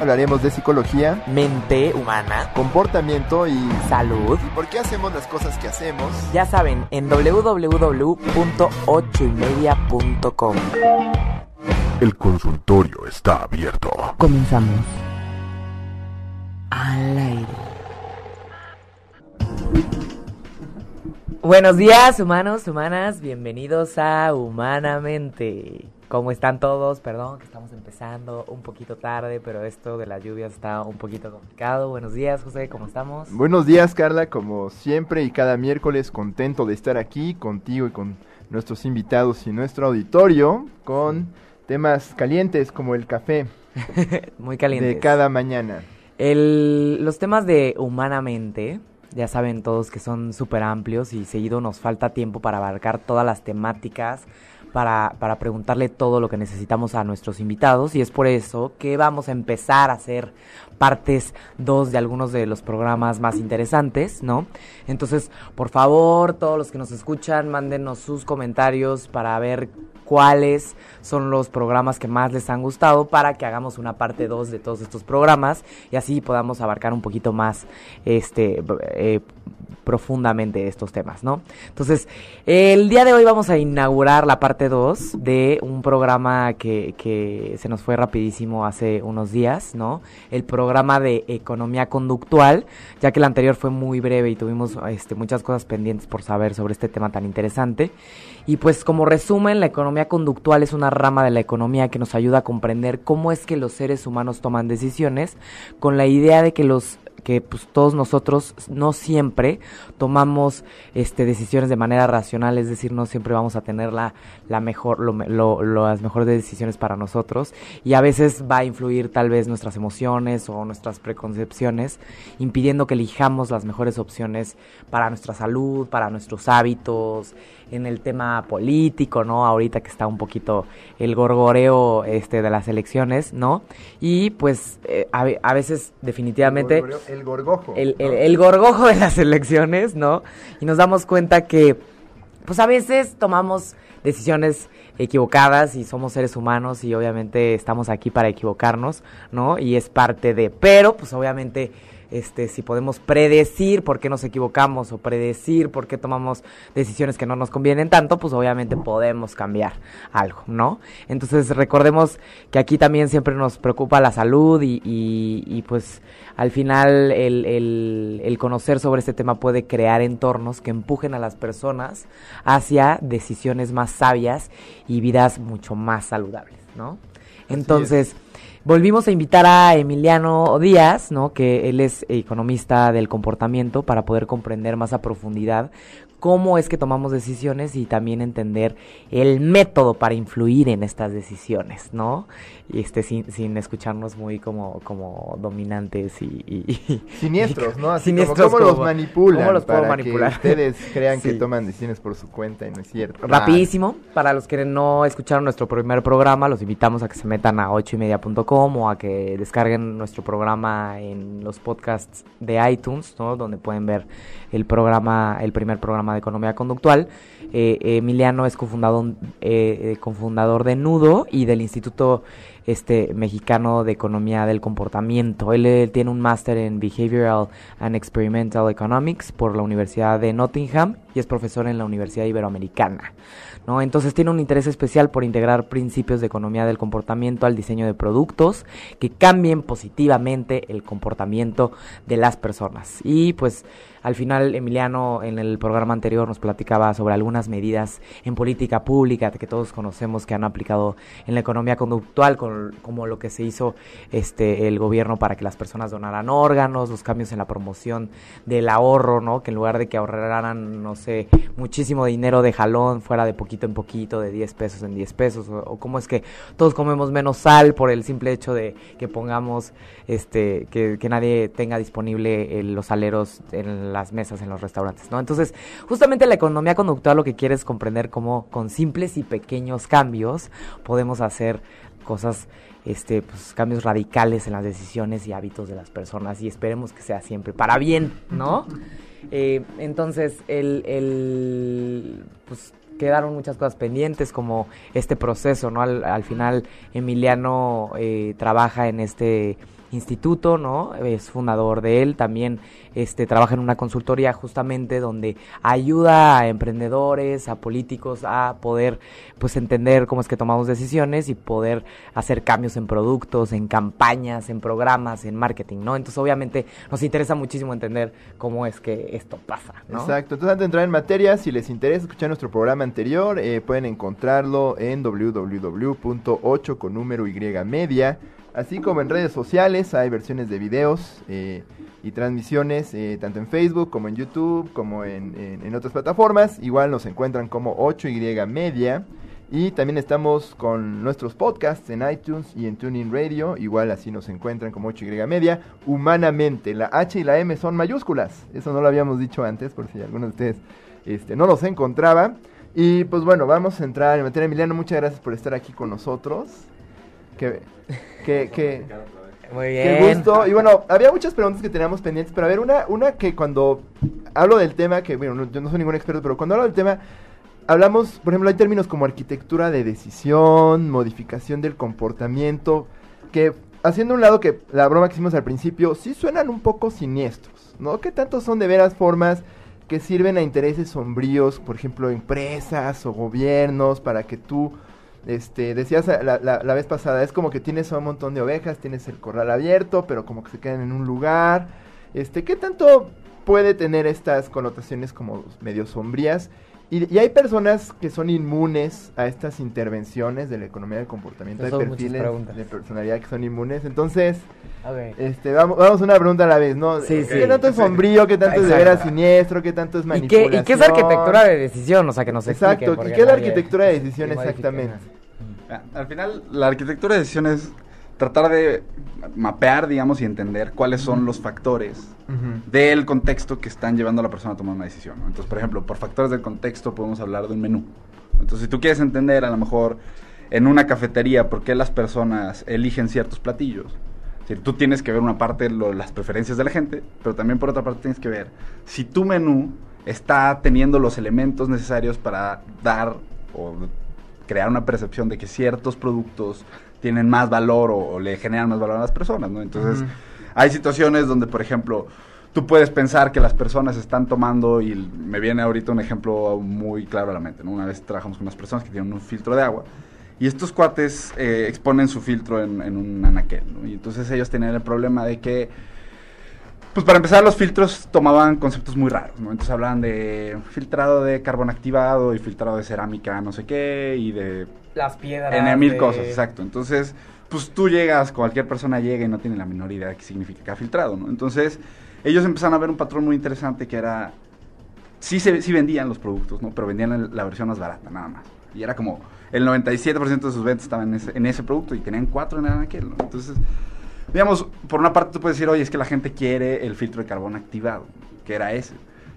Hablaremos de psicología, Mente humana, comportamiento y salud. ¿Y por qué hacemos las cosas que hacemos? Ya saben, en www.ochoymedia.com. El consultorio está abierto. Comenzamos. Al aire. Buenos días, humanos, humanas. Bienvenidos a Humanamente. ¿Cómo están todos? Perdón que estamos empezando un poquito tarde, pero esto de las lluvias está un poquito complicado. Buenos días, José, ¿cómo estamos? Buenos días, Carla, como siempre y cada miércoles contento de estar aquí contigo y con nuestros invitados y nuestro auditorio con temas calientes como el café Muy caliente. de cada mañana. El, los temas de Humanamente, ya saben todos que son súper amplios y seguido nos falta tiempo para abarcar todas las temáticas, para, para preguntarle todo lo que necesitamos a nuestros invitados y es por eso que vamos a empezar a hacer partes 2 de algunos de los programas más interesantes, ¿no? Entonces, por favor, todos los que nos escuchan, mándenos sus comentarios para ver cuáles son los programas que más les han gustado para que hagamos una parte 2 de todos estos programas y así podamos abarcar un poquito más este eh, profundamente estos temas, ¿no? Entonces, el día de hoy vamos a inaugurar la parte 2 de un programa que, que se nos fue rapidísimo hace unos días, ¿no? El programa de economía conductual, ya que el anterior fue muy breve y tuvimos este, muchas cosas pendientes por saber sobre este tema tan interesante. Y pues como resumen, la economía conductual es una rama de la economía que nos ayuda a comprender cómo es que los seres humanos toman decisiones con la idea de que los que pues todos nosotros no siempre tomamos este decisiones de manera racional, es decir, no siempre vamos a tener la, la mejor lo, lo, las mejores decisiones para nosotros. Y a veces va a influir tal vez nuestras emociones o nuestras preconcepciones, impidiendo que elijamos las mejores opciones para nuestra salud, para nuestros hábitos, en el tema político, ¿no? Ahorita que está un poquito el gorgoreo este de las elecciones, ¿no? Y pues eh, a, a, veces definitivamente El, gorgoreo, el gorgojo. el, el, el gorgojo de las elecciones, ¿no? Y nos damos cuenta que pues a veces tomamos decisiones equivocadas y somos seres humanos y obviamente estamos aquí para equivocarnos, ¿no? Y es parte de, pero pues obviamente este, si podemos predecir por qué nos equivocamos o predecir por qué tomamos decisiones que no nos convienen tanto, pues obviamente podemos cambiar algo, ¿no? Entonces recordemos que aquí también siempre nos preocupa la salud y, y, y pues al final el, el, el, conocer sobre este tema puede crear entornos que empujen a las personas hacia decisiones más sabias y vidas mucho más saludables, ¿no? Entonces... Volvimos a invitar a Emiliano Díaz, ¿no? que él es economista del comportamiento, para poder comprender más a profundidad cómo es que tomamos decisiones y también entender el método para influir en estas decisiones, ¿no? Y este sin, sin escucharnos muy como, como dominantes y, y siniestros, ¿no? Así siniestros como, ¿cómo los manipulan ¿Cómo los puedo para manipular? que ustedes crean Sí. que toman decisiones por su cuenta y no es cierto. Rapidísimo, para los que no escucharon nuestro primer programa, los invitamos a que se metan a ochoymedia.com o a que descarguen nuestro programa en los podcasts de iTunes, ¿no? Donde pueden ver el programa, el primer programa de economía conductual. Eh, Emiliano es cofundador, eh, eh, cofundador de Nudo y del Instituto este mexicano de economía del comportamiento. Él, él tiene un máster en Behavioral and Experimental Economics por la Universidad de Nottingham y es profesor en la Universidad Iberoamericana. ¿No? Entonces tiene un interés especial por integrar principios de economía del comportamiento al diseño de productos que cambien positivamente el comportamiento de las personas. Y pues al final Emiliano en el programa anterior nos platicaba sobre algunas medidas en política pública que todos conocemos que han aplicado en la economía conductual con como, lo que se hizo este el gobierno para que las personas donaran órganos, los cambios en la promoción del ahorro, ¿no? Que en lugar de que ahorraran, no sé, muchísimo dinero de jalón, fuera de poquito en poquito, de 10 pesos en 10 pesos, o, o cómo es que todos comemos menos sal por el simple hecho de que pongamos, este, que, que nadie tenga disponible eh, los aleros en las mesas en los restaurantes, ¿no? Entonces, justamente la economía conductual lo que quiere es comprender cómo con simples y pequeños cambios podemos hacer cosas, este, pues cambios radicales en las decisiones y hábitos de las personas y esperemos que sea siempre para bien, ¿no? Eh, entonces, el, el, pues quedaron muchas cosas pendientes como este proceso, ¿no? Al, al final Emiliano eh, trabaja en este instituto, ¿no? Es fundador de él, también este trabaja en una consultoría justamente donde ayuda a emprendedores, a políticos a poder pues entender cómo es que tomamos decisiones y poder hacer cambios en productos, en campañas, en programas, en marketing, ¿no? Entonces, obviamente nos interesa muchísimo entender cómo es que esto pasa, ¿no? Exacto. Entonces, antes de entrar en materia, si les interesa escuchar nuestro programa anterior, eh, pueden encontrarlo en www.8 con número y media. Así como en redes sociales hay versiones de videos eh, y transmisiones eh, tanto en Facebook como en YouTube como en, en- otras plataformas. Igual nos encuentran como 8Y Media. Y también estamos con nuestros podcasts en iTunes y en TuneIn Radio. Igual así nos encuentran como 8Y Media. Humanamente, la H y la M son mayúsculas. Eso no lo habíamos dicho antes por si alguno de ustedes este, no los encontraba. Y pues bueno, vamos a entrar en materia. Emiliano, muchas gracias por estar aquí con nosotros. Que, que, que, Muy qué bien. gusto. Y bueno, había muchas preguntas que teníamos pendientes, pero a ver, una, una que cuando hablo del tema, que bueno, no- yo no soy ningún experto, pero cuando hablo del tema, hablamos, por ejemplo, hay términos como arquitectura de decisión, modificación del comportamiento, que haciendo un lado que la broma que hicimos al principio, sí suenan un poco siniestros, ¿no? ¿Qué tanto son de veras formas que sirven a intereses sombríos, por ejemplo, empresas o gobiernos, para que tú, este, decías la, la- la vez pasada, es como que tienes un montón de ovejas, tienes el corral abierto, pero como que se quedan en un lugar, este, ¿qué tanto puede tener estas connotaciones como medio sombrías? Y, y hay personas que son inmunes a estas intervenciones de la economía del comportamiento, hay Son muchas perfiles de personalidad que son inmunes, entonces... Este, vamos, vamos una pregunta a la vez, ¿no? Sí, ¿Qué sí. tanto es sombrío? ¿Qué tanto es de veras siniestro? ¿Qué tanto es ¿Y qué, manipulación? ¿Y qué es arquitectura de decisión? O sea, que nos Exacto, ¿y porque qué es la arquitectura de decisión exactamente? Al final, la arquitectura de decisión es tratar de mapear, digamos, y entender cuáles son los factores del contexto que están llevando a la persona a tomar una decisión. ¿no? Entonces, por ejemplo, por factores del contexto podemos hablar de un menú. Entonces, si tú quieres entender a lo mejor en una cafetería por qué las personas eligen ciertos platillos, decir, tú tienes que ver una parte lo- las preferencias de la gente, pero también por otra parte tienes que ver si tu menú está teniendo los elementos necesarios para dar o crear una percepción de que ciertos productos tienen más valor o, o le generan más valor a las personas, ¿no? Entonces, hay situaciones donde, por ejemplo, tú puedes pensar que las personas están tomando, y me viene ahorita un ejemplo muy claro a la mente, ¿no? Una vez trabajamos con unas personas que tienen un filtro de agua, y estos cuates eh, exponen su filtro en, en un anaquel, ¿no? Y entonces ellos tenían el problema de que, pues para empezar, los filtros tomaban conceptos muy raros, ¿no? Entonces hablaban de filtrado de carbón activado y filtrado de cerámica, no sé qué, y de Las piedras. en mil de- cosas, exacto. Entonces, pues tú llegas, cualquier persona llega y no tiene la menor idea de qué significa que ha filtrado, ¿no? Entonces, ellos empezaron a ver un patrón muy interesante que era, sí, se, sí vendían los productos, ¿no? Pero vendían la versión más barata, nada más. Y era como, el 97% de sus ventas estaban en ese, en ese producto y tenían cuatro en aquel, ¿no? Entonces, digamos, por una parte tú puedes decir, oye, es que la gente quiere el filtro de carbón activado, que era ese.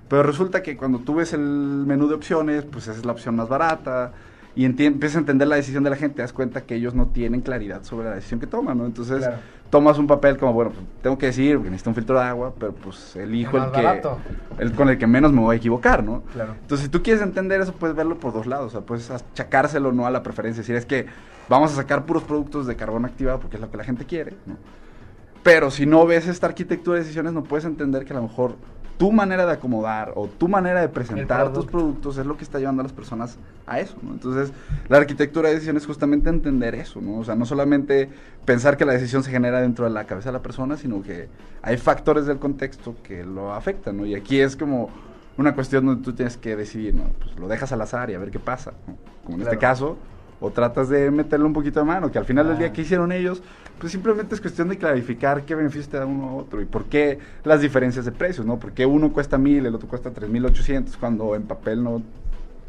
Pero resulta que cuando tú ves el menú de opciones, pues esa es la opción más barata. Y empiezas a entender la decisión de la gente, te das cuenta que ellos no tienen claridad sobre la decisión que toman, ¿no? Entonces, Claro. tomas un papel como, bueno, pues, tengo que decidir porque necesito un filtro de agua, pero pues elijo El el, que... barato. El con el que menos me voy a equivocar, ¿no? Claro. Entonces, si tú quieres entender eso, puedes verlo por dos lados. O sea, puedes achacárselo no a la preferencia. Es decir, es que vamos a sacar puros productos de carbón activado porque es lo que la gente quiere, ¿no? Pero si no ves esta arquitectura de decisiones, no puedes entender que a lo mejor tu manera de acomodar o tu manera de presentar tus producto. productos es lo que está llevando a las personas a eso, ¿no? Entonces, la arquitectura de decisiones es justamente entender eso, ¿no? O sea, no solamente pensar que la decisión se genera dentro de la cabeza de la persona, sino que hay factores del contexto que lo afectan, ¿no? Y aquí es como una cuestión donde tú tienes que decidir, ¿no? Pues lo dejas al azar y a ver qué pasa, ¿no? Como en este caso, o tratas de meterle un poquito de mano, que al final del día, ¿qué hicieron ellos? Pues simplemente es cuestión de clarificar qué beneficios te da uno a otro y por qué las diferencias de precios, ¿no? Porque uno cuesta mil, el otro cuesta tres mil ochocientos, cuando en papel no,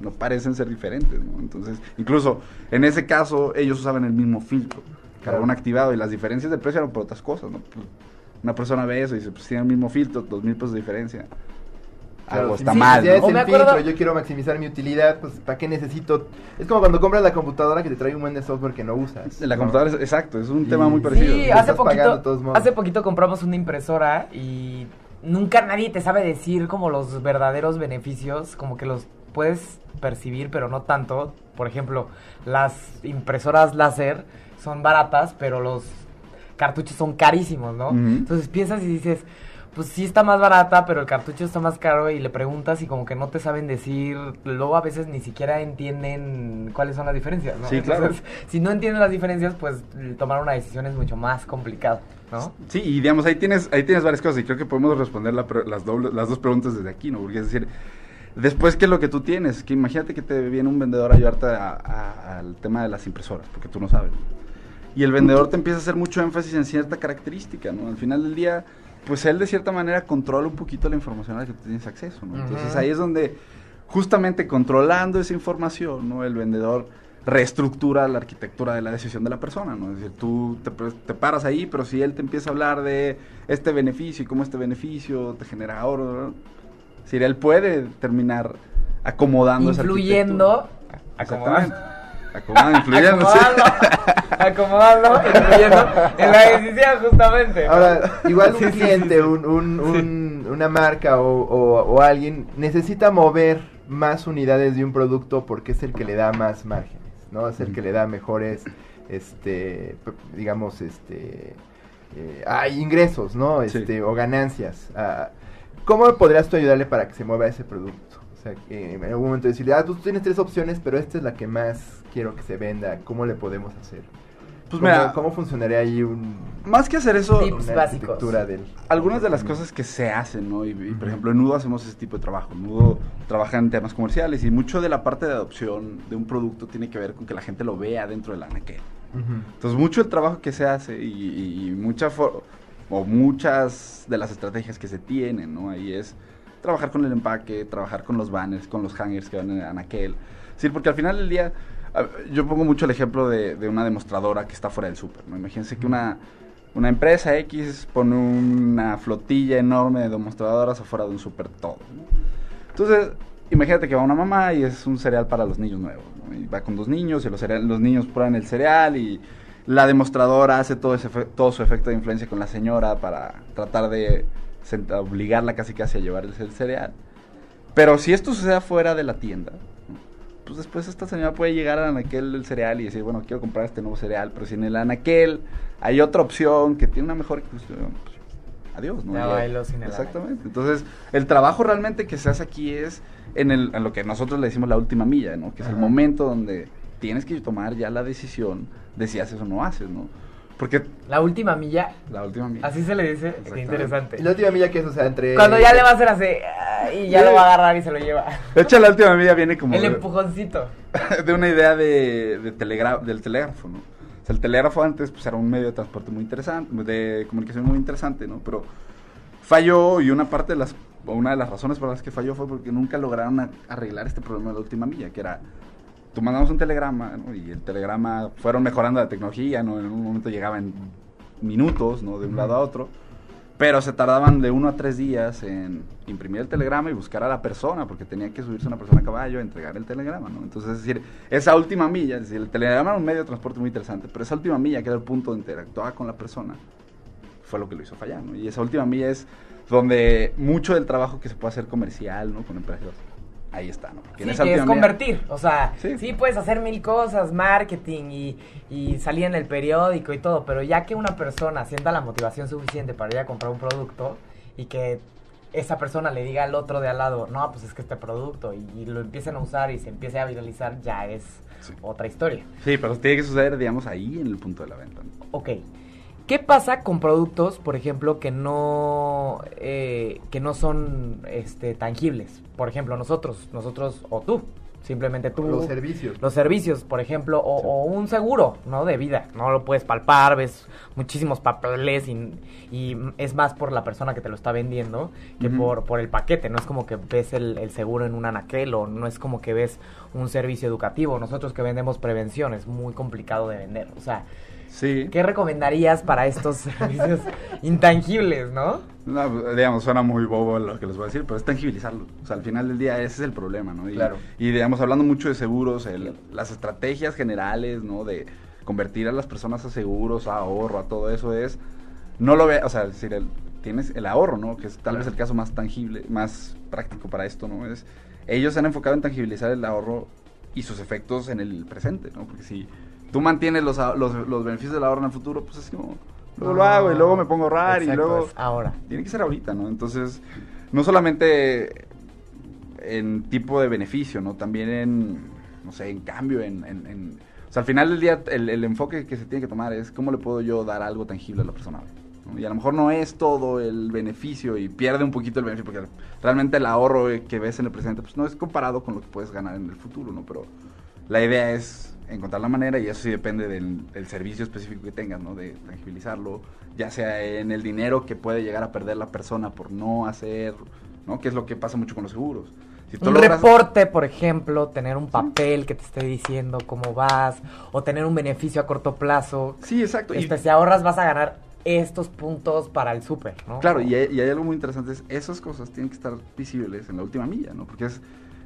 no parecen ser diferentes, ¿no? Entonces, incluso en ese caso, ellos usaban el mismo filtro, carbón activado, y las diferencias de precio eran por otras cosas, ¿no? Pues, una persona ve eso y dice, pues tiene el mismo filtro, dos mil pesos de diferencia. Claro, Algo está mi mal, necesidad ¿no? es el me acuerdo- filtro, yo quiero maximizar mi utilidad, pues ¿para qué necesito? Es como cuando compras la computadora que te trae un buen de software que no usas. La ¿no? computadora es exacto, es un Y- tema muy Sí, parecido. Sí, hace pagando poquito, todos modos. hace poquito compramos una impresora y nunca nadie te sabe decir como los verdaderos beneficios, como que los puedes percibir, pero no tanto. Por ejemplo, las impresoras láser son baratas, pero los cartuchos son carísimos, ¿no? Ujú. Entonces piensas y dices, pues sí está más barata, pero el cartucho está más caro y le preguntas y como que no te saben decir, luego a veces ni siquiera entienden cuáles son las diferencias, ¿no? Sí, claro. Entonces, si no entienden las diferencias, pues tomar una decisión es mucho más complicado, ¿no? Sí, y digamos, ahí tienes, ahí tienes varias cosas y creo que podemos responder la las, doble- las dos preguntas desde aquí, ¿no? Porque es decir, después, ¿qué es lo que tú tienes? Que imagínate que te viene un vendedor a ayudarte a- a- al tema de las impresoras, porque tú no sabes. Y el vendedor te empieza a hacer mucho énfasis en cierta característica, ¿no? Al final del día, pues él de cierta manera controla un poquito la información a la que tú tienes acceso, ¿no? Entonces ahí es donde, justamente controlando esa información, ¿no? El vendedor reestructura la arquitectura de la decisión de la persona, ¿no? Es decir, tú te, paras ahí, pero si él te empieza a hablar de este beneficio y cómo este beneficio te genera ahorro, ¿no? es decir, él puede terminar acomodando esa Influyendo, arquitectura. acomodando, Acomodando, influyendo, sí. acomodando, acomodando, influyendo en la decisión justamente. Ahora, igual un cliente. Un, un- un- una marca o, o- o alguien necesita mover más unidades de un producto porque es el que le da más márgenes, ¿no? Es el que le da mejores, este, digamos, este, eh, hay ingresos, ¿no? Sí. Este, o ganancias. Ah, ¿Cómo podrías tú ayudarle para que se mueva ese producto? O sea, que en algún momento decirle, ah, tú tienes tres opciones, pero esta es la que más quiero que se venda. ¿Cómo le podemos hacer? Pues ¿Cómo, mira, ¿cómo funcionaría ahí un, más que hacer eso, Tips básicos. del... algunas de las cosas que se hacen, ¿no? Y, y, por ejemplo, en Nudo hacemos ese tipo de trabajo. Nudo trabaja en temas comerciales y mucho de la parte de adopción de un producto tiene que ver con que la gente lo vea dentro del anaquel. Ujú. Entonces, mucho el trabajo que se hace y, y- y mucha for- o muchas de las estrategias que se tienen, ¿no? Ahí es trabajar con el empaque, trabajar con los banners, con los hangers que van en anaquel. Decir, porque al final del día, yo pongo mucho el ejemplo de, de una demostradora que está fuera del súper, ¿no? Imagínense que una, una empresa X pone una flotilla enorme de demostradoras afuera de un súper todo, ¿no? Entonces, imagínate que va una mamá y es un cereal para los niños nuevos. ¿no? Y va con dos niños y los, cereal- los niños prueban el cereal y la demostradora hace todo, ese todo su efecto de influencia con la señora para tratar de obligarla casi casi a llevar el, cereal. Pero si esto sucede afuera de la tienda. Pues después esta señora puede llegar a anaquel del cereal y decir, bueno, quiero comprar este nuevo cereal, pero si en el anaquel hay otra opción que tiene una mejor inclusión, pues, adiós, ¿no? Bailó sin el Exactamente. Entonces, el trabajo realmente que se hace aquí es en, el, en lo que nosotros le decimos la última milla, ¿no? Que es el momento donde tienes que tomar ya la decisión de si haces o no haces, ¿no? Porque La última milla, la última milla. así se le dice, qué interesante. Y la última milla que es, o sea, entre... Cuando ya le va a hacer así, y ya lo va a agarrar y se lo lleva. De hecho, la última milla viene como El de, empujoncito. de una idea de, de telegra- del telégrafo, ¿no? O sea, el telégrafo antes pues, era un medio de transporte muy interesante, de comunicación muy interesante, ¿no? Pero falló y una parte de las, o una de las razones por las que falló fue porque nunca lograron a- arreglar este problema de la última milla, que era, tú mandamos un telegrama, ¿no? Y el telegrama, fueron mejorando la tecnología, ¿no? En un momento llegaba en minutos, ¿no? De un lado a otro. Pero se tardaban de uno a tres días en imprimir el telegrama y buscar a la persona, porque tenía que subirse una persona a caballo a entregar el telegrama, ¿no? Entonces, es decir, esa última milla, es decir, el telegrama era un medio de transporte muy interesante, pero esa última milla, que era el punto donde interactuaba con la persona, fue lo que lo hizo fallar, ¿no? Y esa última milla es donde mucho del trabajo que se puede hacer comercial, ¿no? Con empresas, ahí está, ¿no? Porque Sí, que es convertir. O sea, Sí. sí. puedes hacer mil cosas, marketing y, y salir en el periódico y todo, pero ya que una persona sienta la motivación suficiente para ir a comprar un producto y que esa persona le diga al otro de al lado, no, pues es que este producto y, y lo empiecen a usar y se empiece a viralizar, ya es Sí. otra historia. Sí, pero tiene que suceder, digamos, ahí en el punto de la venta, ¿no? Ok. ¿Qué pasa con productos, por ejemplo, que no eh, que no son este, tangibles? Por ejemplo, nosotros, nosotros o tú, Simplemente tú... Los servicios. Los servicios, por ejemplo, o, o un seguro, ¿no? De vida. No lo puedes palpar, ves muchísimos papeles y, y es más por la persona que te lo está vendiendo que por, por el paquete. No es como que ves el, el seguro en un anaquel o no es como que ves un servicio educativo. Nosotros que vendemos prevención es muy complicado de vender. O sea, Sí. ¿qué recomendarías para estos servicios intangibles, no? No, digamos, suena muy bobo lo que les voy a decir, pero es tangibilizarlo. O sea, al final del día ese es el problema, ¿no? Y, Claro. Y, digamos, hablando mucho de seguros, el- las estrategias generales, ¿no? De convertir a las personas a seguros, a ahorro, a todo eso es... No lo ve, o sea, es decir, el- tienes el ahorro, ¿no? Que es tal vez el caso más tangible, más práctico para esto, ¿no? Es, ellos se han enfocado en tangibilizar el ahorro y sus efectos en el presente, ¿no? Porque si tú mantienes los, ah- los, los beneficios del ahorro en el futuro, pues es como... Luego lo hago y luego me pongo a ahorrar y luego... es ahora. Tiene que ser ahorita, ¿no? Entonces, no solamente en tipo de beneficio, ¿no? También en, no sé, en cambio, en... en- en- o sea, al final del día, el, el enfoque que se tiene que tomar es cómo le puedo yo dar algo tangible a la persona. ¿no? Y a lo mejor no es todo el beneficio y pierde un poquito el beneficio, porque realmente el ahorro que ves en el presente, pues no es comparado con lo que puedes ganar en el futuro, ¿no? Pero la idea es encontrar la manera y eso sí depende del, del servicio específico que tengas, ¿no? De tangibilizarlo, ya sea en el dinero que puede llegar a perder la persona por no hacer, ¿no? Que es lo que pasa mucho con los seguros. Si Un logras- reporte, por ejemplo, tener un papel que te esté diciendo cómo vas, o tener un beneficio a corto plazo. Sí, exacto. Y, Este, si ahorras vas a ganar estos puntos para el súper, ¿no? claro, y hay, y hay algo muy interesante, es esas cosas tienen que estar visibles en la última milla, ¿no? Porque es,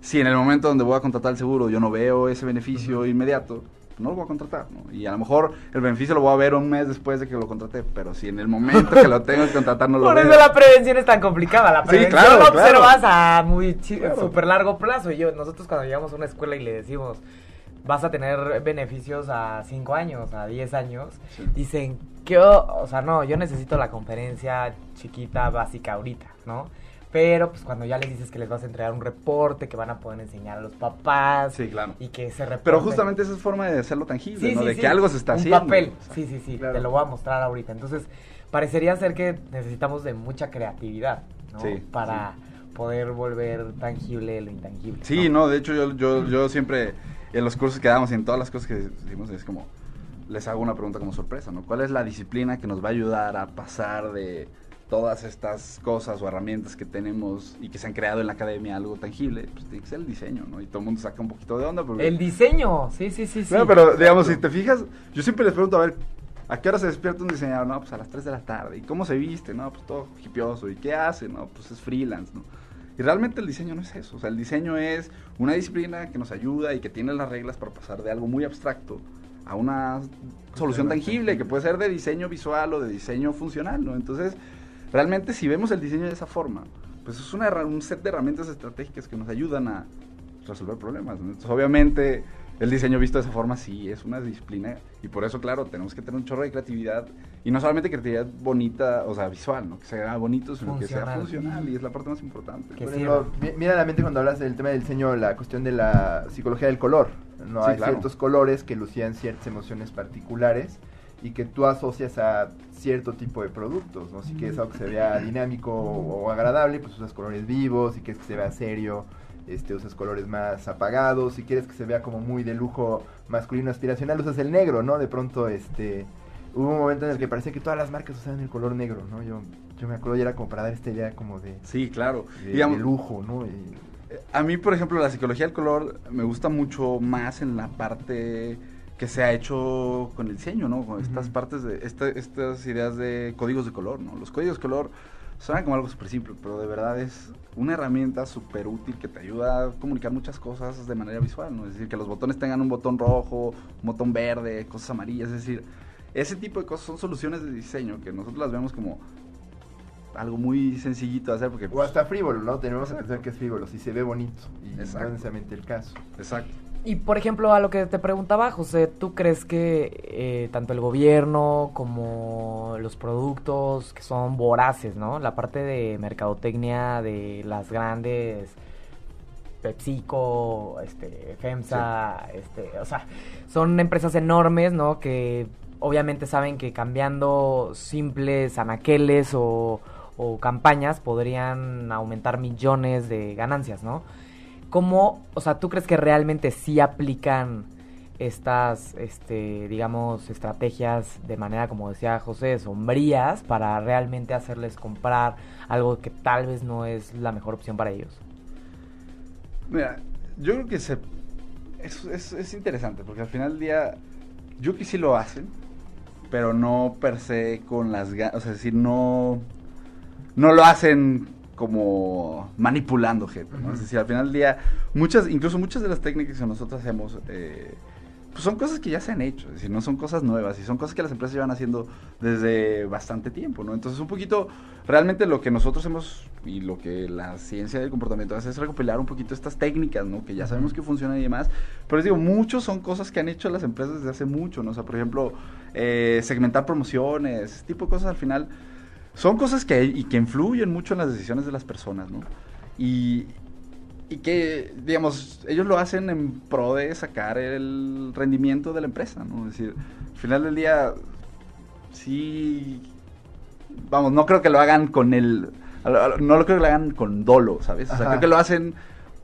si en el momento donde voy a contratar el seguro yo no veo ese beneficio inmediato, no lo voy a contratar, ¿no? Y a lo mejor el beneficio lo voy a ver un mes después de que lo contraté, pero si en el momento que lo tengo que contratar no lo Por veo. eso la prevención es tan complicada. La Sí, prevención claro, la claro. observas a muy Claro. súper largo plazo. Y yo, nosotros cuando llegamos a una escuela y le decimos, vas a tener beneficios a 5 años, a 10 años, Sí. dicen, que, o sea, no, yo necesito la conferencia chiquita, básica ahorita, ¿no? Pero pues cuando ya les dices que les vas a entregar un reporte, que van a poder enseñar a los papás Sí, claro. y que ese reporte... Pero justamente esa es forma de hacerlo tangible, Sí, ¿no? sí, de sí. que algo se está un haciendo. papel. o sea. Sí, sí, sí. Claro. Te lo voy a mostrar ahorita. Entonces, parecería ser que necesitamos de mucha creatividad, ¿no? Sí, Para poder volver tangible lo intangible. Sí, no, de hecho yo, yo, yo siempre en los cursos que damos y en todas las cosas que decimos es como, les hago una pregunta como sorpresa, ¿no? ¿Cuál es la disciplina que nos va a ayudar a pasar de todas estas cosas o herramientas que tenemos y que se han creado en la academia algo tangible? Pues tiene que ser el diseño, ¿no? Y todo el mundo saca un poquito de onda porque... El diseño, sí, sí, sí, sí. No, pero digamos, si te fijas, yo siempre les pregunto, a ver, ¿a qué hora se despierta un diseñador? No, pues a las 3 de la tarde. ¿Y cómo se viste? No, pues todo hipioso. ¿Y qué hace? No, pues es freelance, ¿no? Y realmente el diseño no es eso. O sea, el diseño es una disciplina que nos ayuda y que tiene las reglas para pasar de algo muy abstracto a una solución tangible, que puede ser de diseño visual o de diseño funcional, ¿no? Entonces, realmente si vemos el diseño de esa forma, pues es una, un set de herramientas estratégicas que nos ayudan a resolver problemas. ¿no? Entonces, obviamente, el diseño visto de esa forma sí es una disciplina y por eso, claro, tenemos que tener un chorro de creatividad y no solamente creatividad bonita, o sea, visual, ¿no? Que sea bonito, sino que sea Funcional. funcional y es la parte más importante. Por ejemplo, mi- mira la mente cuando hablas del tema del diseño, la cuestión de la psicología del color. No Sí, hay claro. ciertos colores que lucían ciertas emociones particulares y que tú asocias a cierto tipo de productos, ¿no? Si quieres algo que se vea dinámico o, o agradable, pues usas colores vivos, si quieres que se vea serio, este usas colores más apagados, si quieres que se vea como muy de lujo masculino aspiracional, usas el negro, ¿no? De pronto este hubo un momento en el que parecía que todas las marcas usaban el color negro, ¿no? Yo yo me acuerdo y era como para dar esta idea como de Sí, claro. de, Digamos, de lujo, ¿no? Y- A mí, por ejemplo, la psicología del color me gusta mucho más en la parte que se ha hecho con el diseño, ¿no? Con estas partes de este- estas ideas de códigos de color, ¿no? Los códigos de color suenan como algo súper simple, pero de verdad es una herramienta súper útil que te ayuda a comunicar muchas cosas de manera visual, ¿no? Es decir, que los botones tengan un botón rojo, un botón verde, cosas amarillas, es decir, ese tipo de cosas son soluciones de diseño que nosotros las vemos como algo muy sencillito de hacer porque... O hasta frívolo, ¿no? Tenemos que pensar que es frívolo, si se ve bonito. Y no Exacto. es necesariamente el caso. Exacto. Y por ejemplo, a lo que te preguntaba, José, ¿tú crees que eh, tanto el gobierno como los productos que son voraces, ¿no? La parte de mercadotecnia de las grandes PepsiCo, este, FEMSA, este, o sea, son empresas enormes, ¿no? Que obviamente saben que cambiando simples anaqueles o, o campañas podrían aumentar millones de ganancias, ¿no? ¿Cómo, o sea, tú crees que realmente sí aplican estas, este, digamos, estrategias de manera, como decía José, sombrías para realmente hacerles comprar algo que tal vez no es la mejor opción para ellos? Mira, yo creo que se, es, es, es interesante, porque al final del día, yo que sí lo hacen, pero no per se con las ganas, o sea, es decir, no, no lo hacen como manipulando gente, ¿no? Es decir, al final del día, muchas, incluso muchas de las técnicas que nosotros hacemos, eh, pues son cosas que ya se han hecho, es decir, no son cosas nuevas y son cosas que las empresas llevan haciendo desde bastante tiempo, ¿no? Entonces, un poquito, realmente lo que nosotros hemos y lo que la ciencia del comportamiento hace es recopilar un poquito estas técnicas, ¿no? Que ya sabemos que funcionan y demás, pero les digo, muchos son cosas que han hecho las empresas desde hace mucho, ¿no? O sea, por ejemplo, eh, segmentar promociones, ese tipo de cosas al final son cosas que, y que influyen mucho en las decisiones de las personas, ¿no? Y, y que, digamos, ellos lo hacen en pro de sacar el rendimiento de la empresa, ¿no? Es decir, al final del día, sí, vamos, no creo que lo hagan con el, no lo creo que lo hagan con dolo, ¿sabes? O sea, Ajá. creo que lo hacen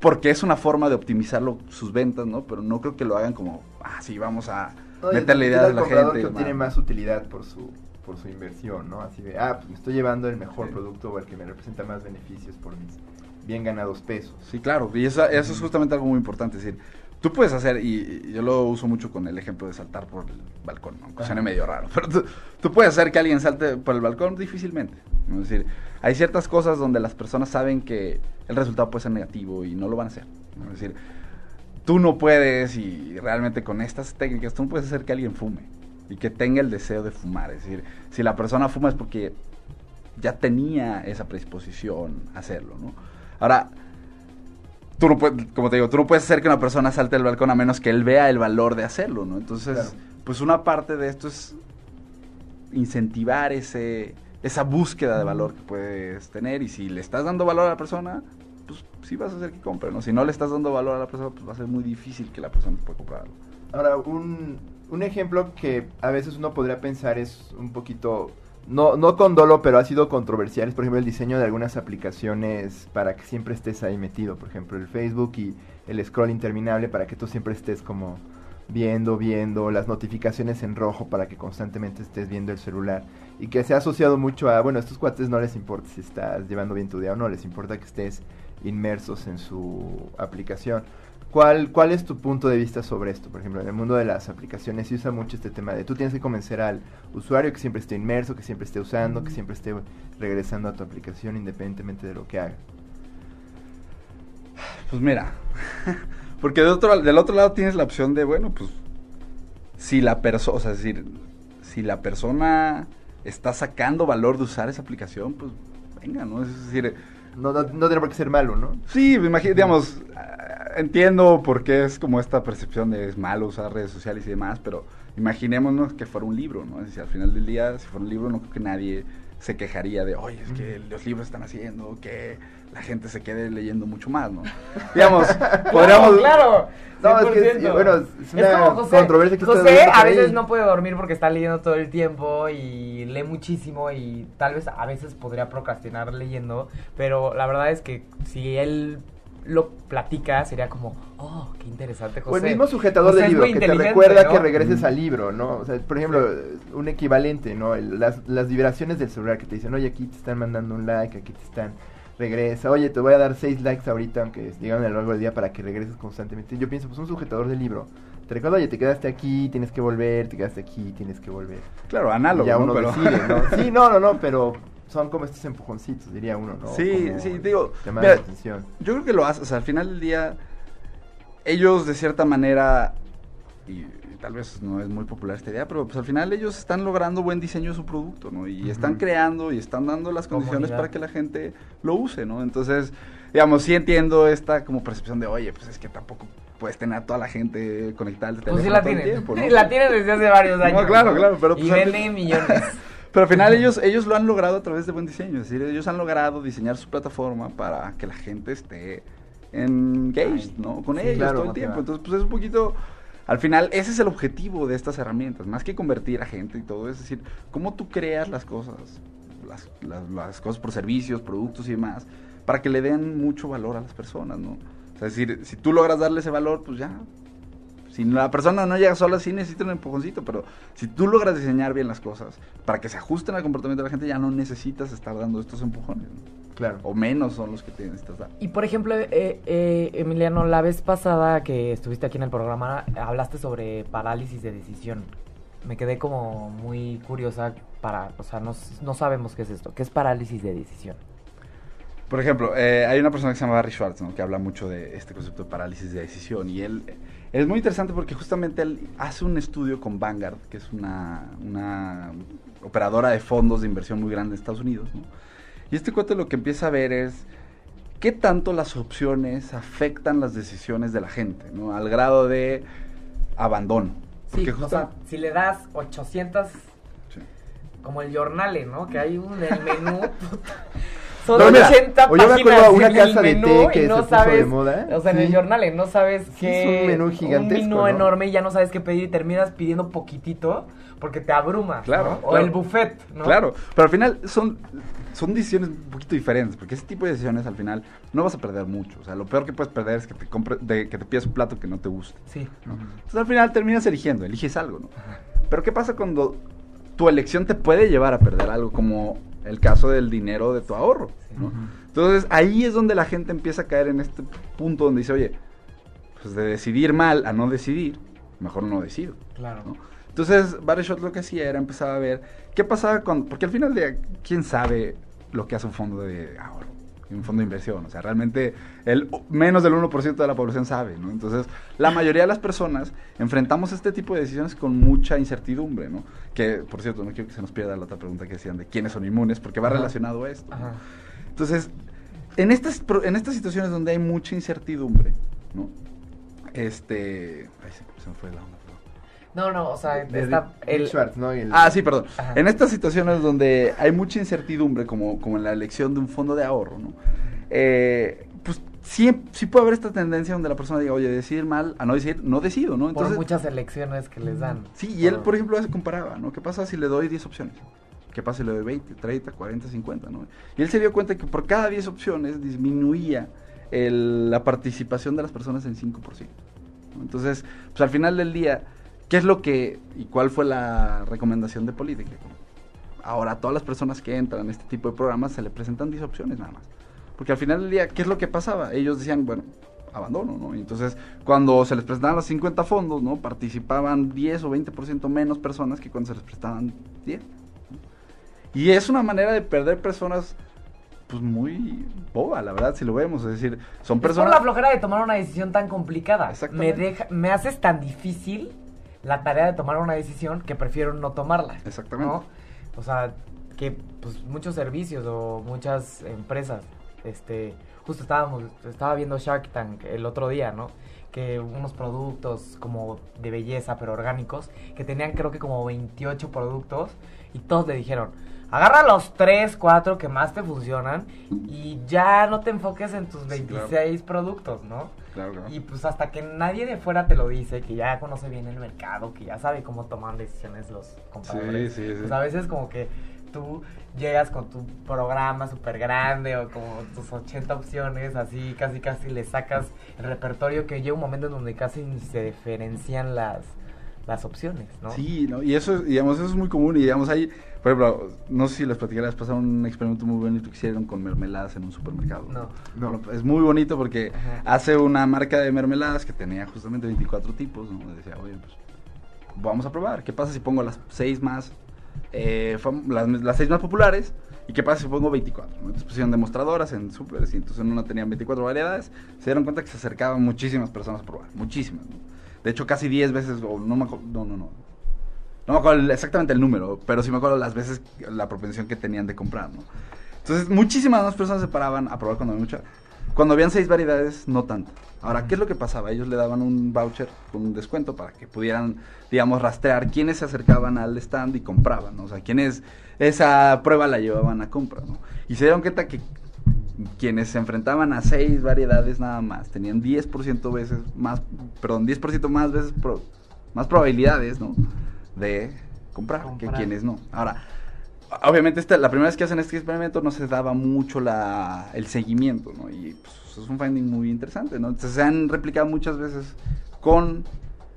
porque es una forma de optimizar lo- sus ventas, ¿no? Pero no creo que lo hagan como, ah, sí, vamos a No, meterle el ideas de la gente. y que tiene más utilidad por su por su inversión, ¿no? Así de, ah, pues me estoy llevando el mejor Sí. producto o el que me representa más beneficios por mis bien ganados pesos. Sí, claro, y eso, eso es justamente algo muy importante, es decir, tú puedes hacer, y, yo lo uso mucho con el ejemplo de saltar por el balcón, ¿no? aunque suene Ajá. medio raro, pero tú, tú puedes hacer que alguien salte por el balcón difícilmente, ¿no? es decir, hay ciertas cosas donde las personas saben que el resultado puede ser negativo y no lo van a hacer, ¿no? es decir, tú no puedes, y realmente con estas técnicas, tú no puedes hacer que alguien fume y que tenga el deseo de fumar, es decir, si la persona fuma es porque ya tenía esa predisposición a hacerlo, ¿no? Ahora, tú no puedes, como te digo, tú no puedes hacer que una persona salte del balcón a menos que él vea el valor de hacerlo, ¿no? Entonces, Claro. pues una parte de esto es incentivar ese, esa búsqueda de valor que puedes tener y si le estás dando valor a la persona, pues sí vas a hacer que compre, ¿no? Si no le estás dando valor a la persona, pues va a ser muy difícil que la persona pueda comprarlo. Ahora, un, un ejemplo que a veces uno podría pensar es un poquito, no, no con dolo, pero ha sido controversial, es por ejemplo el diseño de algunas aplicaciones para que siempre estés ahí metido, por ejemplo el Facebook y el scroll interminable para que tú siempre estés como viendo, viendo, las notificaciones en rojo para que constantemente estés viendo el celular y que se ha asociado mucho a, bueno, a estos cuates no les importa si estás llevando bien tu día o no, les importa que estés inmersos en su aplicación. ¿Cuál, ¿Cuál es tu punto de vista sobre esto? Por ejemplo, en el mundo de las aplicaciones se usa mucho este tema de tú tienes que convencer al usuario que siempre esté inmerso, que siempre esté usando, que siempre esté regresando a tu aplicación independientemente de lo que haga. Pues mira, porque de otro, del otro lado tienes la opción de, bueno, pues si la persona, o sea, decir, si la persona está sacando valor de usar esa aplicación, pues venga, ¿no? Es decir, No, no, no tiene por qué ser malo, ¿no? sí, imagino, digamos, entiendo por qué es como esta percepción de es malo usar redes sociales y demás, pero imaginémonos que fuera un libro, ¿no? Es decir, al final del día, si fuera un libro, no creo que nadie se quejaría de, oye, es que los libros están haciendo que la gente se quede leyendo mucho más, ¿no? Digamos, podríamos... claro. No, es que es- 100%. bueno, es una como José. controversia que José a veces no puede dormir porque está leyendo todo el tiempo y lee muchísimo y tal vez a veces podría procrastinar leyendo, pero la verdad es que si él lo platica sería como, oh, qué interesante, José. O el mismo sujetador José del es libro que te recuerda ¿no? que regreses Mm. al libro, ¿no? O sea, por ejemplo, un equivalente, ¿no? El- las, las vibraciones del celular que te dicen, oye, aquí te están mandando un like, aquí te están, regresa, oye, te voy a dar seis likes ahorita, aunque digan a lo largo del día para que regreses constantemente. Yo pienso, pues un sujetador del libro. Te recuerda, oye, te quedaste aquí, tienes que volver, te quedaste aquí, tienes que volver. Claro, análogo, ya ¿no? uno Pero- decide, ¿no? Sí, no, no, no, pero son como estos empujoncitos, diría uno, ¿no? Sí, Como sí, digo, mira, atención. Yo creo que lo hace, o sea, al final del día, ellos de cierta manera, y, y tal vez no es muy popular esta idea, pero pues al final ellos están logrando buen diseño de su producto, ¿no? Y están creando y están dando las condiciones Comunidad. para que la gente lo use, ¿no? Entonces, digamos, sí entiendo esta como percepción de, oye, pues es que tampoco puedes tener a toda la gente conectada al teléfono Pues sí la tienen. tiempo, ¿no? La tienen desde hace varios No, años. claro, claro, pero y pues, al venden millones. Pero al final ellos, ellos lo han logrado a través de buen diseño. Es decir, ellos han logrado diseñar su plataforma para que la gente esté engaged, ¿no? Con Sí, ellos claro, todo el motivado. tiempo. Entonces, pues es un poquito... Al final, ese es el objetivo de estas herramientas. Más que convertir a gente y todo. Es decir, cómo tú creas las cosas. Las, las- las cosas por servicios, productos y demás. Para que le den mucho valor a las personas, ¿no? Es es decir, si tú logras darle ese valor, pues ya. Si la persona no llega sola, sí necesita un empujoncito, pero si tú logras diseñar bien las cosas para que se ajusten al comportamiento de la gente, ya no necesitas estar dando estos empujones. ¿no? Claro. O menos son los que te necesitas dar. Y por ejemplo, eh, eh, Emiliano, la vez pasada que estuviste aquí en el programa, hablaste sobre parálisis de decisión. Me quedé como muy curiosa para, o sea, no, no sabemos qué es esto. ¿Qué es parálisis de decisión? Por ejemplo, eh, hay una persona que se llama Barry Schwartz, ¿no? que habla mucho de este concepto de parálisis de decisión. Y él es muy interesante porque justamente él hace un estudio con Vanguard, que es una, una operadora de fondos de inversión muy grande en Estados Unidos. ¿no? Y este cuate lo que empieza a ver es qué tanto las opciones afectan las decisiones de la gente, ¿no? al grado de abandono. Sí, o sea, si le das 800, Sí. como el Jornale, ¿no? Que hay un el menú, son Pero mira, 80 o yo me acuerdo una casa de té que no se puso sabes, de moda. O sea, en el Sí. Jornale no sabes Sí, qué... es un menú gigantesco, Un menú ¿no? enorme y ya no sabes qué pedir y terminas pidiendo poquitito porque te abrumas, Claro, ¿no? O el buffet, ¿no? Claro, pero al final son, son decisiones un poquito diferentes, porque ese tipo de decisiones al final no vas a perder mucho. O sea, lo peor que puedes perder es que te, compre, de, que te pidas un plato que no te guste. Sí. ¿no? Entonces al final terminas eligiendo, eliges algo, ¿no? Pero ¿qué pasa cuando tu elección te puede llevar a perder algo, como el caso del dinero de tu ahorro, ¿no? Entonces ahí es donde la gente empieza a caer en este punto donde dice, oye, pues de decidir mal a no decidir, mejor no decido. Claro. ¿no? Entonces, Barry lo que hacía era empezar a ver qué pasaba con... Porque al final de quién sabe lo que hace un fondo de ahorro, un fondo de inversión. O sea, realmente el menos del 1% de la población sabe, ¿no? Entonces, la mayoría de las personas enfrentamos este tipo de decisiones con mucha incertidumbre, ¿no? Que, por cierto, no quiero que se nos pierda la otra pregunta que decían de quiénes son inmunes, porque va Ajá. relacionado a esto. Entonces, en estas, en estas situaciones donde hay mucha incertidumbre, ¿no? Este... Ay, se, se me fue la onda. No, no, o sea, De está Rick- el... Rick Schwartz, ¿no? El- Ah, sí, perdón. Ajá. En estas situaciones donde hay mucha incertidumbre, como, como en la elección de un fondo de ahorro, ¿no? Eh, pues sí, sí puede haber esta tendencia donde la persona diga, oye, decidir mal, a no decidir, no decido, ¿no? por muchas elecciones que les dan. Sí, y él, Por- por ejemplo, se comparaba, ¿no? ¿Qué pasa si le doy 10 opciones? ¿Qué pasa si le doy 20, 30, 40, 50, ¿no? Y él se dio cuenta que por cada 10 opciones disminuía el- la participación de las personas en 5%. ¿no? Entonces, pues al final del día, ¿qué es lo que y cuál fue la recomendación de política? Ahora, a todas las personas que entran en este tipo de programas se le presentan 10 opciones nada más. Porque al final del día, ¿qué es lo que pasaba? Ellos decían, bueno, abandono, ¿no? Y entonces, cuando se les presentaban los 50 fondos, ¿no? Participaban 10 o 20% menos personas que cuando se les prestaban 10. ¿no? Y es una manera de perder personas, pues muy boba, la verdad, si lo vemos. Es decir, son Es por personas... la flojera de tomar una decisión tan complicada. Me, deja, me haces tan difícil la tarea de tomar una decisión que prefiero no tomarla. Exactamente. ¿no? O sea, que pues muchos servicios o muchas empresas, este, justo estábamos, estaba viendo Shark Tank el otro día, ¿no? Que unos productos como de belleza, pero orgánicos, que tenían creo que como 28 productos y todos le dijeron, agarra los 3, 4 que más te funcionan y ya no te enfoques en tus Sí, claro. 26 productos, ¿no? Claro, claro. Y pues hasta que nadie de fuera te lo dice, que ya conoce bien el mercado, que ya sabe cómo toman decisiones los compradores. Sí, sí, sí. Pues a veces como que tú llegas con tu programa súper grande o como tus 80 opciones, así casi casi le sacas el repertorio que llega un momento en donde casi ni se diferencian las, las opciones, ¿no? Sí, ¿no? y eso, es- digamos, eso es muy común y digamos ahí, por ejemplo, no sé si les platicé, les pasaron un experimento muy bonito que hicieron con mermeladas en un supermercado. No. No. Bueno, es muy bonito porque Ajá. hace una marca de mermeladas que tenía justamente 24 tipos, ¿no? Decía, oye, pues vamos a probar, ¿qué pasa si pongo las seis más, eh, las, las seis más populares? ¿Y qué pasa si pongo 24? ¿no? Entonces pusieron demostradoras en supers y entonces en una tenían 24 variedades, se dieron cuenta que se acercaban muchísimas personas a probar, muchísimas. ¿no? De hecho, casi 10 veces, o no me acuerdo, no, no, no. No me acuerdo exactamente el número, pero sí me acuerdo las veces, la propensión que tenían de comprar, ¿no? Entonces, muchísimas más personas se paraban a probar cuando había mucha. Cuando habían seis variedades, no tanto. Ahora, ¿qué es lo que pasaba? Ellos le daban un voucher con un descuento para que pudieran, digamos, rastrear quiénes se acercaban al stand y compraban, ¿no? O sea, quiénes esa prueba la llevaban a compra, ¿no? Y se dieron cuenta que quienes se enfrentaban a seis variedades nada más tenían 10% veces más, perdón, 10% más veces pro- más probabilidades, ¿no? De comprar, que Comprar. quienes no. Ahora, obviamente esta, la primera vez que hacen este experimento no se daba mucho la, el seguimiento, ¿no? Y pues, es un finding muy interesante, ¿no? Entonces se han replicado muchas veces con,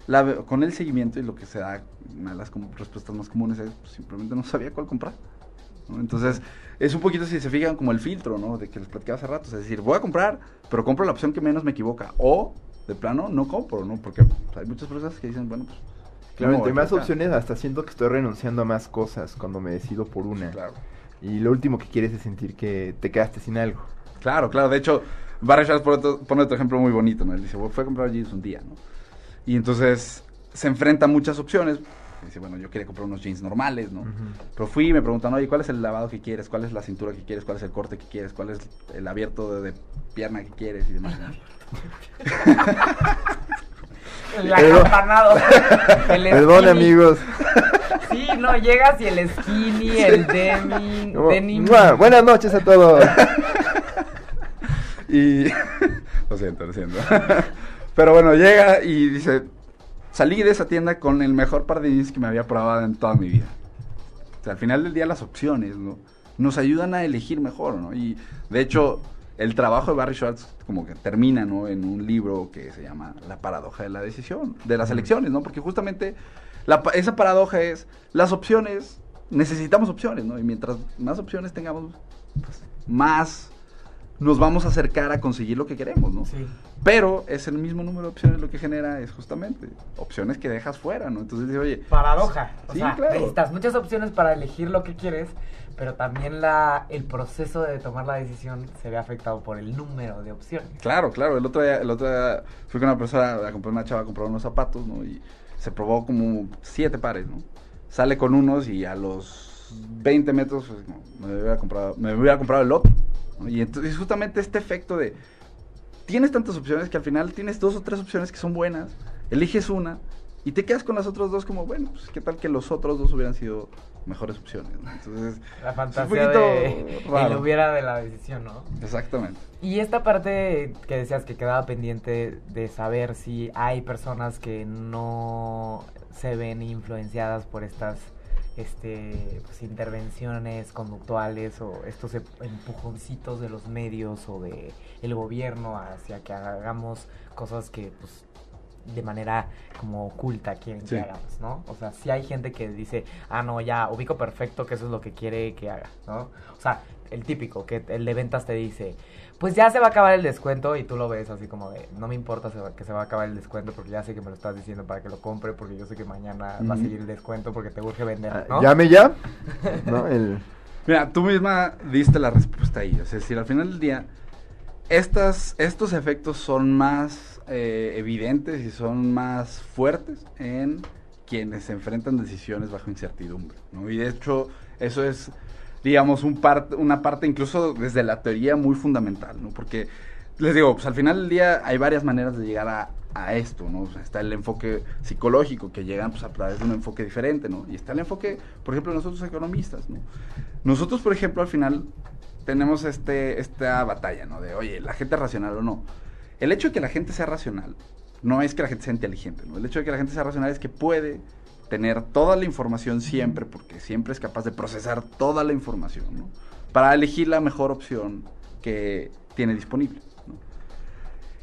la, con el seguimiento y lo que se da, una de las como respuestas más comunes es pues, simplemente no sabía cuál comprar. ¿no? Entonces es un poquito, si se fijan, como el filtro, ¿no? De que les platicaba hace rato, es decir, voy a comprar, pero compro la opción que menos me equivoca. O, de plano, no compro, ¿no? Porque pues, hay muchas personas que dicen, bueno, pues... Claro, entre más opciones, hasta siento que estoy renunciando a más cosas cuando me decido por una. Claro. Y lo último que quieres es sentir que te quedaste sin algo. Claro, claro. De hecho, Barry Schwartz pone otro, pone otro ejemplo muy bonito, ¿no? Él dice, "Bueno, fue a comprar jeans un día, ¿no? Y entonces se enfrenta a muchas opciones. Dice, bueno, yo quería comprar unos jeans normales, ¿no? Pero fui y me preguntan, oye, ¿cuál es el lavado que quieres? ¿Cuál es la cintura que quieres? ¿Cuál es el corte que quieres? ¿Cuál es el abierto de, de pierna que quieres? Y demás. El Pero- acampanado. El Perdón, amigos. Sí, no, llegas y el skinny, el denim, Como, denim. "Mua, Buenas noches a todos. Y. lo siento, lo siento. Pero bueno, llega y dice: Salí de esa tienda con el mejor par de jeans que me había probado en toda mi vida. O sea, al final del día, las opciones, ¿no? Nos ayudan a elegir mejor, ¿no? Y de hecho, el trabajo de Barry Schwartz, como que termina, ¿no? En un libro que se llama La paradoja de la decisión, de las elecciones, ¿no? Porque justamente la esa paradoja es: las opciones, necesitamos opciones, ¿no? Y mientras más opciones tengamos, pues, más nos vamos a acercar a conseguir lo que queremos, ¿no? Sí. Pero es el mismo número de opciones lo que genera es justamente opciones que dejas fuera, ¿no? Entonces dice, oye, Paradoja. O Sí, sea, claro. necesitas muchas opciones para elegir lo que quieres, pero también la, el proceso de tomar la decisión se ve afectado por el número de opciones. claro, claro, el otro día, el otro día fui con una persona a comprar una chava a comprar unos zapatos, ¿no? Y se probó como siete pares, ¿no? Sale con unos y a los 20 metros pues, no, me hubiera comprado, me hubiera comprado el otro. Y entonces justamente este efecto de tienes tantas opciones que al final tienes dos o tres opciones que son buenas, eliges una y te quedas con las otras dos como, bueno, pues qué tal que los otros dos hubieran sido mejores opciones, ¿no? Entonces, La fantasía de el hubiera de la decisión, ¿no? Exactamente. Y esta parte que decías que quedaba pendiente de saber si hay personas que no se ven influenciadas por estas este, pues, intervenciones conductuales o estos em- empujoncitos de los medios o de el gobierno hacia que hagamos cosas que pues de manera como oculta quieren Sí. que hagamos, ¿no? O sea, si hay gente que dice, ah, no, ya ubico perfecto que eso es lo que quiere que haga, ¿no? O sea, el típico, que el de ventas te dice, pues ya se va a acabar el descuento y tú lo ves así como de, no me importa que se va a acabar el descuento porque ya sé que me lo estás diciendo para que lo compre porque yo sé que mañana va a seguir el descuento porque te urge vender, Ah, ¿no? Llame ya. ¿No? El, Mira, tú misma diste la respuesta ahí. O sea, es decir, al final del día, estas, estos efectos son más eh, evidentes y son más fuertes en quienes se enfrentan decisiones bajo incertidumbre. ¿no? Y de hecho, eso es, digamos, un part- una parte incluso desde la teoría muy fundamental, ¿no? Porque, les digo, pues al final del día hay varias maneras de llegar a, a esto, ¿no? O sea, está el enfoque psicológico que llegan pues, a través de un enfoque diferente, ¿no? Y está el enfoque, por ejemplo, nosotros economistas, ¿no? Nosotros, por ejemplo, al final tenemos este, esta batalla, ¿no? De, oye, ¿la gente es racional o no? El hecho de que la gente sea racional no es que la gente sea inteligente, ¿no? El hecho de que la gente sea racional es que puede tener toda la información siempre, porque siempre es capaz de procesar toda la información, ¿no? Para elegir la mejor opción que tiene disponible, ¿no?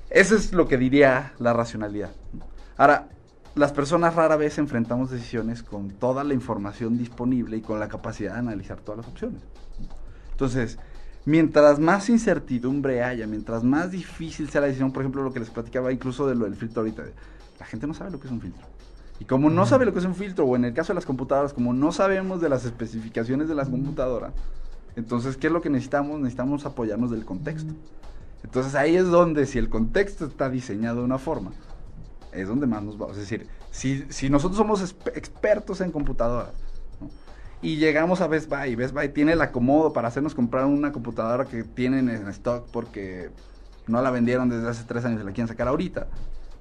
Eso es lo que diría la racionalidad. ¿no? Ahora, las personas rara vez enfrentamos decisiones con toda la información disponible y con la capacidad de analizar todas las opciones. Entonces, mientras más incertidumbre haya, mientras más difícil sea la decisión, por ejemplo, lo que les platicaba incluso de lo del filtro ahorita, la gente no sabe lo que es un filtro. Y como no sabe lo que es un filtro, o en el caso de las computadoras, como no sabemos de las especificaciones de las computadoras, entonces, ¿qué es lo que necesitamos? Necesitamos apoyarnos del contexto. Entonces ahí es donde si el contexto está diseñado de una forma, es donde más nos vamos. Es decir, si, si nosotros somos expertos en computadoras ¿no? y llegamos a Best Buy Best Buy tiene el acomodo para hacernos comprar una computadora que tienen en stock porque no la vendieron desde hace tres años y la quieren sacar ahorita.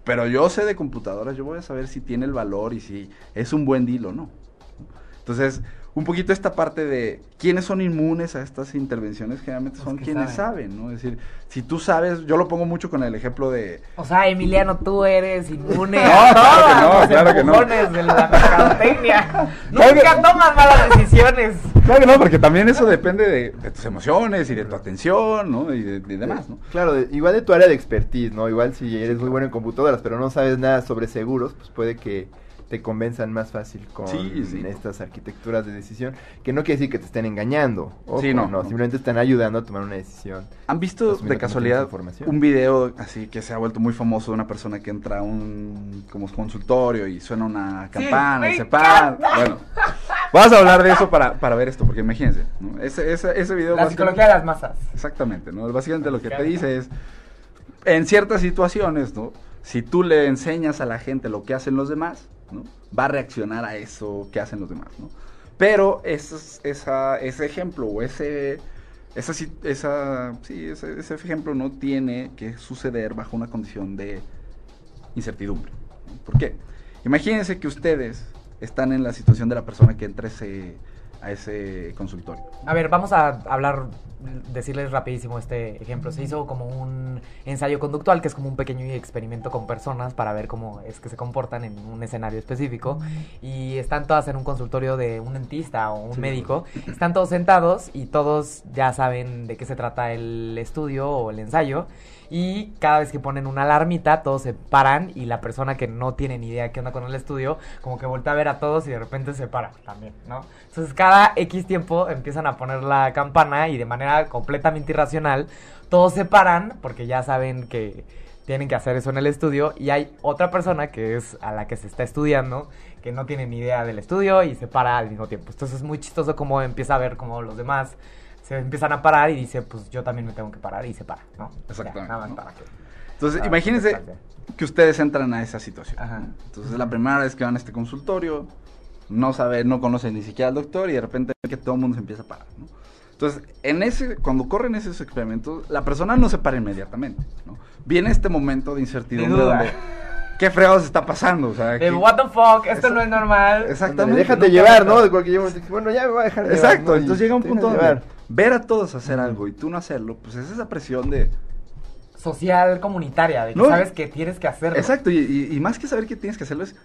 Pero yo sé de computadoras, yo voy a saber si tiene el valor y si es un buen deal o no. Entonces, un poquito esta parte de quiénes son inmunes a estas intervenciones, generalmente son quienes saben. saben, ¿no? Es decir, si tú sabes, yo lo pongo mucho con el ejemplo de, O sea, Emiliano, tú eres inmune No, a claro que no, los claro que no. de la mercadotecnia. Nunca tomas malas decisiones. Claro que no, porque también eso depende de, de tus emociones y de tu atención, ¿no? Y de, y demás, ¿no? Claro, de- igual de tu área de expertise, ¿no? Igual si eres muy bueno en computadoras, pero no sabes nada sobre seguros, pues puede que te convenzan más fácil con Sí, sí. estas arquitecturas de decisión, que no quiere decir que te estén engañando, ojo, Sí, no, no, no. simplemente están ayudando a tomar una decisión. ¿Han visto de casualidad un video así que se ha vuelto muy famoso de una persona que entra a un como consultorio y suena una campana y se para? Bueno, vamos a hablar de eso para, para ver esto, porque imagínense, ¿no? ese, ese, ese video La psicología de las masas. Exactamente, ¿no? Básicamente lo que te dice es, en ciertas situaciones, ¿no? Si tú le enseñas a la gente lo que hacen los demás, Va a reaccionar a eso que hacen los demás. Pero ese, ejemplo o ese, esa, esa, ese, ejemplo no tiene que suceder bajo una condición de incertidumbre. ¿Por qué? Imagínense que ustedes están en la situación de la persona que entra ese, a ese consultorio. A ver, vamos a hablar, decirles rapidísimo este ejemplo. Se hizo como un ensayo conductual, que es como un pequeño experimento con personas para ver cómo es que se comportan en un escenario específico. Y están todas en un consultorio de un dentista o un médico. Están todos sentados y todos ya saben de qué se trata el estudio o el ensayo. Y cada vez que ponen una alarmita, todos se paran y la persona que no tiene ni idea qué onda con el estudio, como que voltea a ver a todos y de repente se para también, ¿no? Entonces cada X tiempo empiezan a poner la campana y de manera completamente irracional, todos se paran porque ya saben que tienen que hacer eso en el estudio y hay otra persona que es a la que se está estudiando que no tiene ni idea del estudio y se para al mismo tiempo. Entonces es muy chistoso como empieza a ver como los demás se empiezan a parar y dice, pues yo también me tengo que parar y se para, ¿no? Ya, Exactamente, nada más ¿no? para que... Entonces, Ah, imagínense que ustedes entran a esa situación. Ajá. Entonces, la primera vez que van a este consultorio, no saben, no conocen ni siquiera al doctor y de repente ven que todo el mundo se empieza a parar, ¿no? Entonces, en ese, cuando corren esos experimentos, la persona no se para inmediatamente, ¿no? Viene este momento de incertidumbre De donde, ¿qué fregados está pasando? O sea, De, ¿qué- what the fuck, esto no es normal. Exactamente. Déjate ¿no? llevar, ¿no? De cualquier momento. Bueno, ya me voy a dejar llevar, Exacto, ¿no? Y entonces llega un punto donde llevar. Ver a todos hacer algo y tú no hacerlo, pues es esa presión de... Social, comunitaria, de que No, sabes que tienes que hacerlo. Exacto, y, y- y más que saber qué tienes que hacerlo es...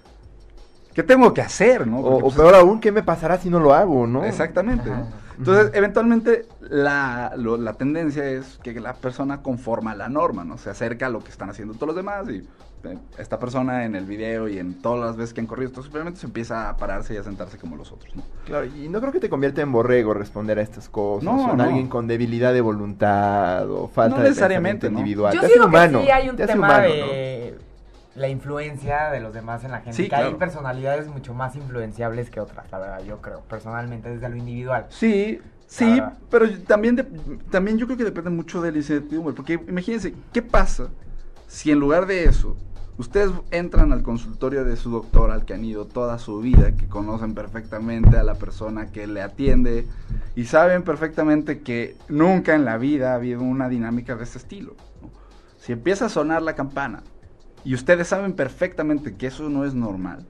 ¿Qué tengo que hacer, no? O, Porque, o pues, peor aún, ¿qué me pasará si no lo hago, no? Exactamente. Entonces, eventualmente, la, lo- la tendencia es que la persona conforma la norma, ¿no? Se acerca a lo que están haciendo todos los demás y esta persona en el video y en todas las veces que han corrido estos experimentos empieza a pararse y a sentarse como los otros, ¿no? Claro, y no creo que te convierta en borrego responder a estas cosas. No, o en no. alguien con debilidad de voluntad o falta No de necesariamente, ¿no? individual. Yo Te digo humano, que sí hay un te tema humano, de la influencia de los demás en la gente. Sí, que hay claro. personalidades mucho más influenciables que otras, la verdad, yo creo, personalmente, desde lo individual. Sí, sí, pero también, de- también yo creo que depende mucho de la incertidumbre, porque imagínense, ¿qué pasa si en lugar de eso ustedes entran al consultorio de su doctor al que han ido toda su vida, que conocen perfectamente a la persona que le atiende y saben perfectamente que nunca en la vida ha habido una dinámica de este estilo? Si empieza a sonar la campana y ustedes saben perfectamente que eso no es normal,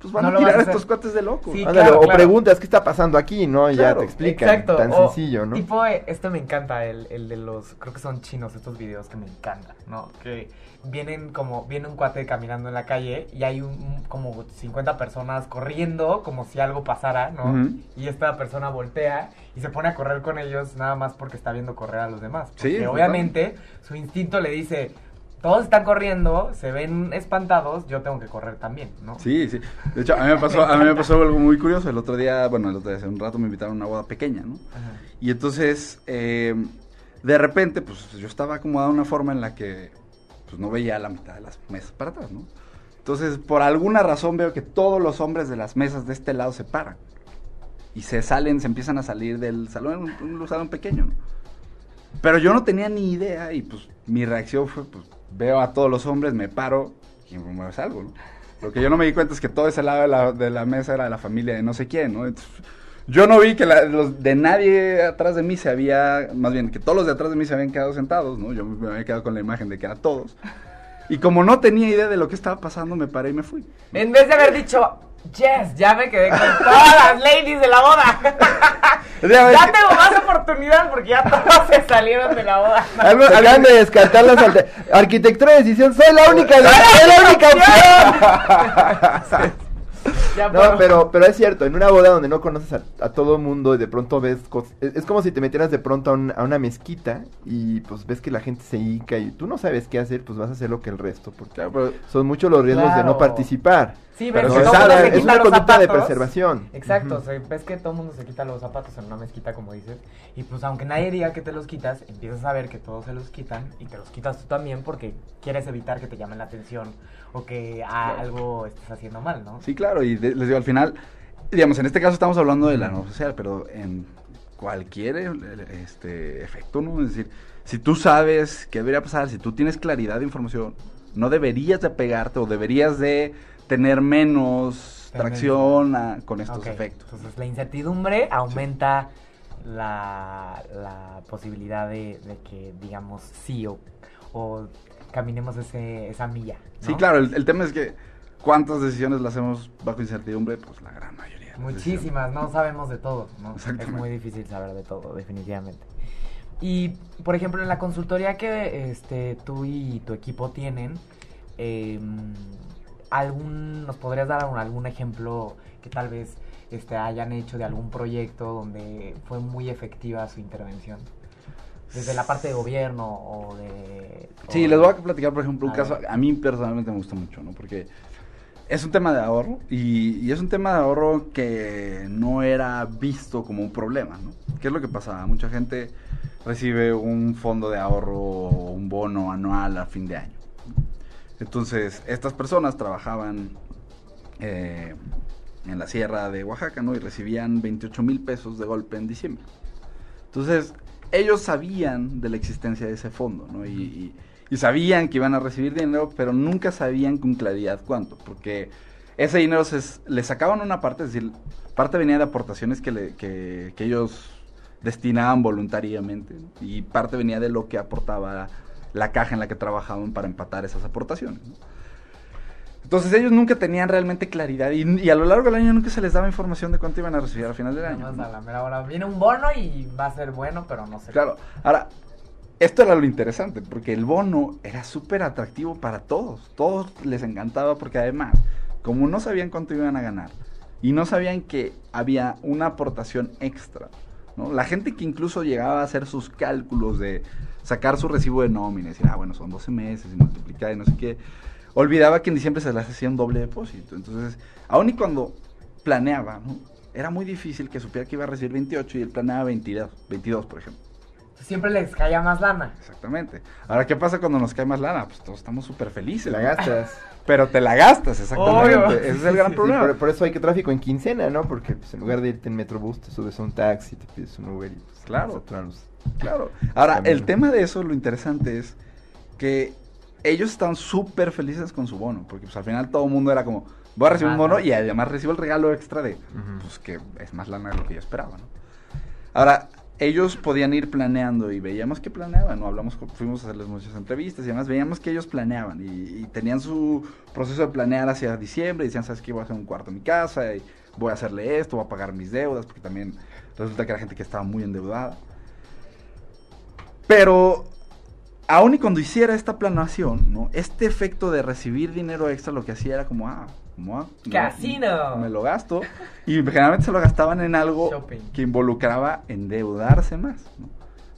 pues van No a tirar a a hacer. estos cuates de locos. Sí, Ándale, claro, o claro. preguntas qué está pasando aquí, ¿no? Y ya te explican. Exacto. Tan o sencillo, ¿no? Tipo, esto me encanta, el, el de los, creo que son chinos estos videos que me encantan, ¿no? Que vienen como, viene un cuate caminando en la calle y hay un, como 50 personas corriendo como si algo pasara, ¿no? Y esta persona voltea y se pone a correr con ellos nada más porque está viendo correr a los demás. Sí, Porque total. obviamente su instinto le dice, todos están corriendo, se ven espantados, yo tengo que correr también, ¿no? Sí, sí. De hecho, a mí me pasó, a mí me pasó algo muy curioso. El otro día, bueno, el otro día, hace un rato me invitaron a una boda pequeña, ¿no? Ajá. Y entonces, eh, de repente, pues yo estaba acomodado de una forma en la que pues, no veía la mitad de las mesas para atrás, ¿no? Entonces, por alguna razón veo que todos los hombres de las mesas de este lado se paran. Y se salen, se empiezan a salir del salón, un, un salón pequeño, ¿no? Pero yo no tenía ni idea y pues mi reacción fue, pues veo a todos los hombres, me paro y me salgo, ¿no? Lo que yo no me di cuenta es que todo ese lado de la, de la mesa era de la familia de no sé quién, ¿no? Entonces, yo no vi que la- los de nadie atrás de mí se había, más bien que todos los de atrás de mí se habían quedado sentados, ¿no? Yo me había quedado con la imagen de que eran todos. Y como no tenía idea de lo que estaba pasando, me paré y me fui. En vez de haber dicho, yes, ya me quedé con todas las ladies de la boda. ya tengo más oportunidad porque ya todos se salieron de la boda. Acaban de descartar las Arquitectura de decisión, soy la única, soy la única opción. Ya, No, pero, pero es cierto, en una boda donde no conoces a, a todo mundo y de pronto ves cosas... Es, es como si te metieras de pronto a, un- a una mezquita y pues ves que la gente se hinca y tú no sabes qué hacer, pues vas a hacer lo que el resto, porque Claro, pero son muchos los riesgos de no participar. Sí, Pero ves se que todo mundo se es quita una los conducta de preservación. Exacto, Ujú. o sea, ves que todo el mundo se quita los zapatos en una mezquita, como dices, y pues aunque nadie diga que te los quitas, empiezas a ver que todos se los quitan y te los quitas tú también porque quieres evitar que te llamen la atención o que ah, Claro. algo estés haciendo mal, ¿no? Sí, claro, y de- les digo, al final, digamos, en este caso estamos hablando de la no social, pero en cualquier eh, este, efecto, ¿no? Es decir, si tú sabes qué debería pasar, si tú tienes claridad de información, no deberías de pegarte o deberías de tener menos tracción a- con estos efectos. Entonces la incertidumbre aumenta la, la posibilidad de, de que digamos sí o, o caminemos ese, esa milla. ¿no? Sí, claro, el, el tema es que cuántas decisiones las hacemos bajo incertidumbre, pues la gran mayoría. Muchísimas, no sabemos de todo, ¿no? Es muy difícil saber de todo, definitivamente. Y, por ejemplo, en la consultoría que este, tú y tu equipo tienen, eh, algún, ¿nos podrías dar algún, algún ejemplo que tal vez este, hayan hecho de algún proyecto donde fue muy efectiva su intervención? Desde la parte de gobierno o de... Sí, les voy a platicar, por ejemplo, un A caso, ver. a mí personalmente me gusta mucho, ¿no? Porque es un tema de ahorro y, y es un tema de ahorro que no era visto como un problema, ¿no? ¿Qué es lo que pasaba? Mucha gente recibe un fondo de ahorro o un bono anual a fin de año. Entonces, estas personas trabajaban eh, en la sierra de Oaxaca, ¿no? Y recibían 28 mil pesos de golpe en diciembre. Entonces, ellos sabían de la existencia de ese fondo, ¿no? Y, sabían que iban a recibir dinero, pero nunca sabían con claridad cuánto, porque ese dinero se, le sacaban una parte, es decir, parte venía de aportaciones que, ellos destinaban voluntariamente, y parte venía de lo que aportaba la caja en la que trabajaban para empatar esas aportaciones. ¿no? Entonces ellos nunca tenían realmente claridad y, y a lo largo del año nunca se les daba información de cuánto iban a recibir al final del año. más ¿no? a la mera hora. Viene un bono y va a ser bueno, pero no sé. Claro, ahora, esto era lo interesante, porque el bono era súper atractivo para todos, todos les encantaba, porque además, como no sabían cuánto iban a ganar, y no sabían que había una aportación extra, ¿no? La gente que incluso llegaba a hacer sus cálculos de sacar su recibo de nómina y decir, ah, bueno, son 12 meses y multiplicar y no sé qué, olvidaba que en diciembre se les hacía un doble depósito. Entonces, aun y cuando planeaba, ¿no? Era muy difícil que supiera que iba a recibir 28 y él planeaba 22, 22 por ejemplo. Siempre les caía más lana. Exactamente. Ahora, ¿qué pasa cuando nos cae más lana? Pues todos estamos súper felices. la gastas. Pero te la gastas, exactamente. Obvio. Ese es el gran Sí, problema. por, por eso hay que tráfico en quincena, ¿no? Porque pues, en lugar de irte en Metrobús, te subes a un taxi, te pides un Uber y pues, Claro. Claro. Ahora, Camino. el tema de eso, lo interesante es que ellos están súper felices con su bono. Porque pues al final todo el mundo era como, voy a recibir un Más bono y además recibo el regalo extra de, pues que es más lana de lo que yo esperaba, ¿no? Ahora, ellos podían ir planeando y veíamos que planeaban, ¿no? Hablamos, fuimos a hacerles muchas entrevistas y además veíamos que ellos planeaban y, y tenían su proceso de planear hacia diciembre y decían, ¿sabes qué? Voy a hacer un cuarto en mi casa y voy a hacerle esto, voy a pagar mis deudas, porque también resulta que era gente que estaba muy endeudada. Pero aún y cuando hiciera esta planeación, ¿no? Este efecto de recibir dinero extra lo que hacía era como, ah, como, ah, no, Casino. Me lo gasto. Y generalmente se lo gastaban en algo Shopping. que involucraba endeudarse más, ¿no?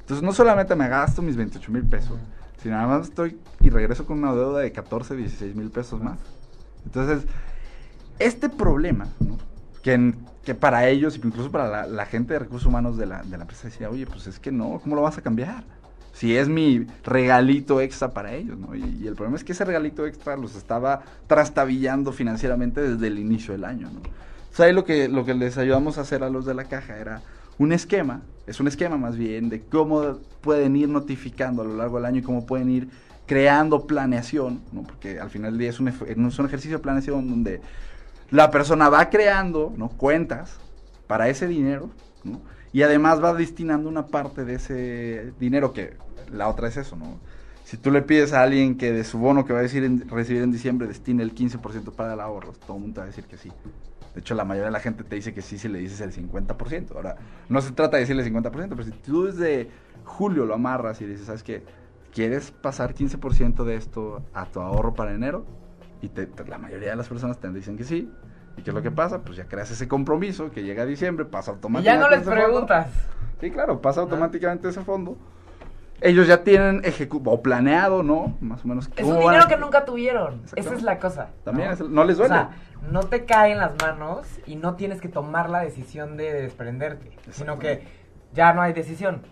Entonces no solamente me gasto mis 28 mil pesos, sino además estoy y regreso con una deuda de 14, 16 mil pesos más. Entonces, este problema, ¿no? que, en- que para ellos, incluso para la, la gente de recursos humanos de la, de la empresa, decía, oye, pues es que no, ¿cómo lo vas a cambiar? Si es mi regalito extra para ellos, ¿no? Y, el problema es que ese regalito extra los estaba trastabillando financieramente desde el inicio del año, ¿no? O sea, lo que, lo que les ayudamos a hacer a los de la caja era un esquema, es un esquema más bien, de cómo pueden ir notificando a lo largo del año y cómo pueden ir creando planeación, ¿no? Porque al final del día es un, es un ejercicio de planeación donde la persona va creando, ¿no? Cuentas para ese dinero. Y además va destinando una parte de ese dinero que la otra es eso, ¿no? Si tú le pides a alguien que de su bono que va a recibir en diciembre destine el 15% para el ahorro, todo el mundo te va a decir que sí. De hecho, la mayoría de la gente te dice que sí si le dices el 50%. Ahora, no se trata de decirle 50%, pero si tú desde julio lo amarras y dices, ¿sabes qué? ¿Quieres pasar 15% de esto a tu ahorro para enero? Y la mayoría de las personas te dicen que sí. ¿Y qué es lo que pasa? Pues ya creas ese compromiso que llega a diciembre, pasa Y automáticamente. ya no les fondo. preguntas. Sí, claro, pasa automáticamente ese fondo. Ellos ya tienen ejecu- o planeado, ¿no? Más o menos. Es un dinero que nunca tuvieron. Esa es la cosa. También ¿no? es el- no les duele. O sea, no te cae en las manos y no tienes que tomar la decisión de desprenderte, sino que ya no hay decisión.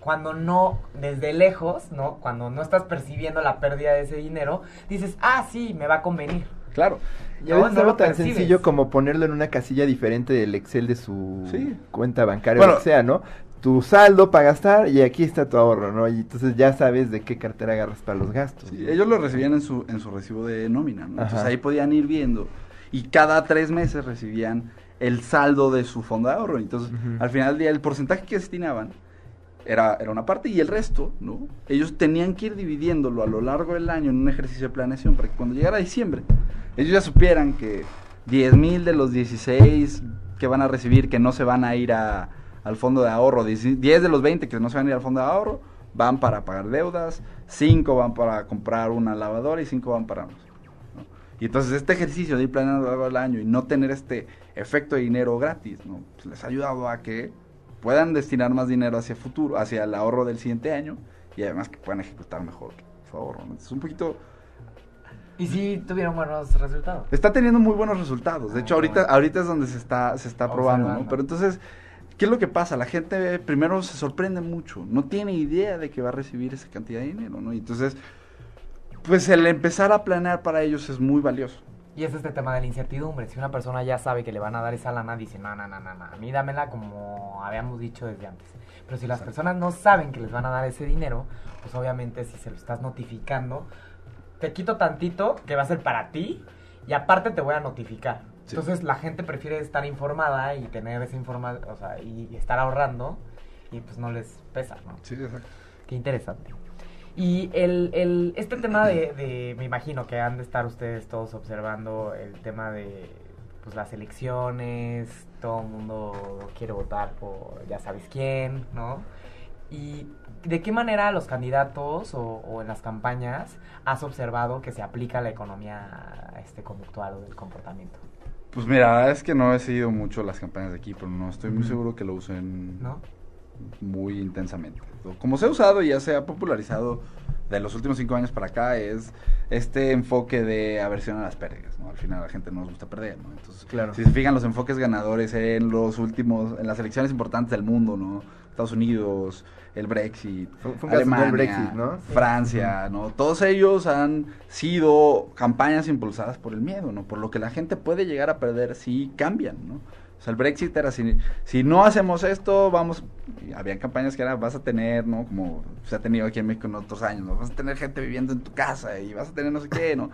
Cuando no, desde lejos, ¿no? Cuando no estás percibiendo la pérdida de ese dinero, dices, ah, sí, me va a convenir. Claro. Y a No, veces no algo tan percibes. sencillo como ponerlo en una casilla diferente del Excel de su Sí. cuenta bancaria Bueno. o lo que sea, ¿no? Tu saldo para gastar y aquí está tu ahorro, ¿no? Y entonces ya sabes de qué cartera agarras para los gastos. Ellos lo recibían en su, en su recibo de nómina, ¿no? Entonces ahí podían ir viendo. Y cada tres meses recibían el saldo de su fondo de ahorro. Entonces, al final del día, el porcentaje que destinaban era, era una parte y el resto, ¿no? Ellos tenían que ir dividiéndolo a lo largo del año en un ejercicio de planeación para que cuando llegara diciembre, ellos ya supieran que 10 mil de los 16 que van a recibir, que no se van a ir a, al fondo de ahorro, 10 10 de los 20 que no se van a ir al fondo de ahorro, van para pagar deudas, 5 van para comprar una lavadora y 5 van para... ¿no? Y entonces este ejercicio de ir planeando a lo largo del año y no tener este efecto de dinero gratis, ¿no? Pues les ha ayudado a que puedan destinar más dinero hacia futuro, hacia el ahorro del siguiente año y además que puedan ejecutar mejor su ahorro. ¿no? Es un poquito... Y sí tuvieron buenos resultados. Está teniendo muy buenos resultados. De hecho, Ah, ahorita, bueno. ahorita es donde se está, se está probando, ¿no? Pero entonces, ¿qué es lo que pasa? La gente primero se sorprende mucho. No tiene idea de que va a recibir esa cantidad de dinero, ¿no? Y entonces, pues el empezar a planear para ellos es muy valioso. Y es este tema de la incertidumbre. Si una persona ya sabe que le van a dar esa lana, dice, no, no, no, no, no, a mí dámela como habíamos dicho desde antes. Pero si las personas no saben que les van a dar ese dinero, pues obviamente si se lo estás notificando, te quito tantito que va a ser para ti y aparte te voy a notificar. Sí. Entonces la gente prefiere estar informada y tener esa información, o sea, y, y estar ahorrando y pues no les pesa, ¿no? Sí, exacto. Qué interesante. Y el, el, este tema de, de, me imagino que han de estar ustedes todos observando el tema de pues, las elecciones, todo el mundo quiere votar por ya sabes quién, ¿no? Y de qué manera los candidatos o, o en las campañas has observado que se aplica la economía este, conductual o del comportamiento, Pues mira, es que no he seguido mucho las campañas de aquí, pero no estoy muy seguro que lo usen ¿no? muy intensamente. Como se ha usado y ya se ha popularizado de los últimos cinco años para acá es este enfoque de aversión a las pérdidas, ¿no? Al final a la gente no nos gusta perder, ¿no? Entonces, Claro. si se fijan los enfoques ganadores en los últimos, en las elecciones importantes del mundo, ¿no? Estados Unidos, el Brexit, Fue- fue Alemania, del Brexit, ¿no? Francia, ¿no? Todos ellos han sido campañas impulsadas por el miedo, ¿no? Por lo que la gente puede llegar a perder si cambian, ¿no? O sea, el Brexit era si, si no hacemos esto, vamos, había campañas que era vas a tener, ¿no? Como se ha tenido aquí en México en otros años, ¿no? Vas a tener gente viviendo en tu casa y vas a tener no sé qué, ¿no?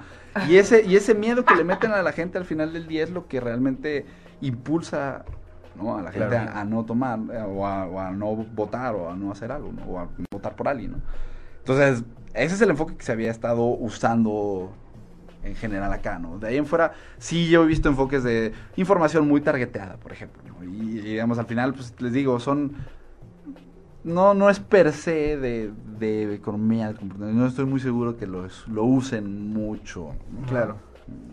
Y ese, y ese miedo que le meten a la gente al final del día es lo que realmente impulsa, ¿no? A la gente Claro. a, a no tomar, eh, o a, o a no votar, o a no hacer algo, ¿no? O a votar por alguien, ¿no? Entonces, ese es el enfoque que se había estado usando en general acá, ¿no? De ahí en fuera, sí yo he visto enfoques de información muy targeteada, por ejemplo, ¿no? Y, y, digamos, al final, pues les digo, son... No, no es per se de, de economía. No estoy muy seguro que los, lo usen mucho. ¿no? Claro.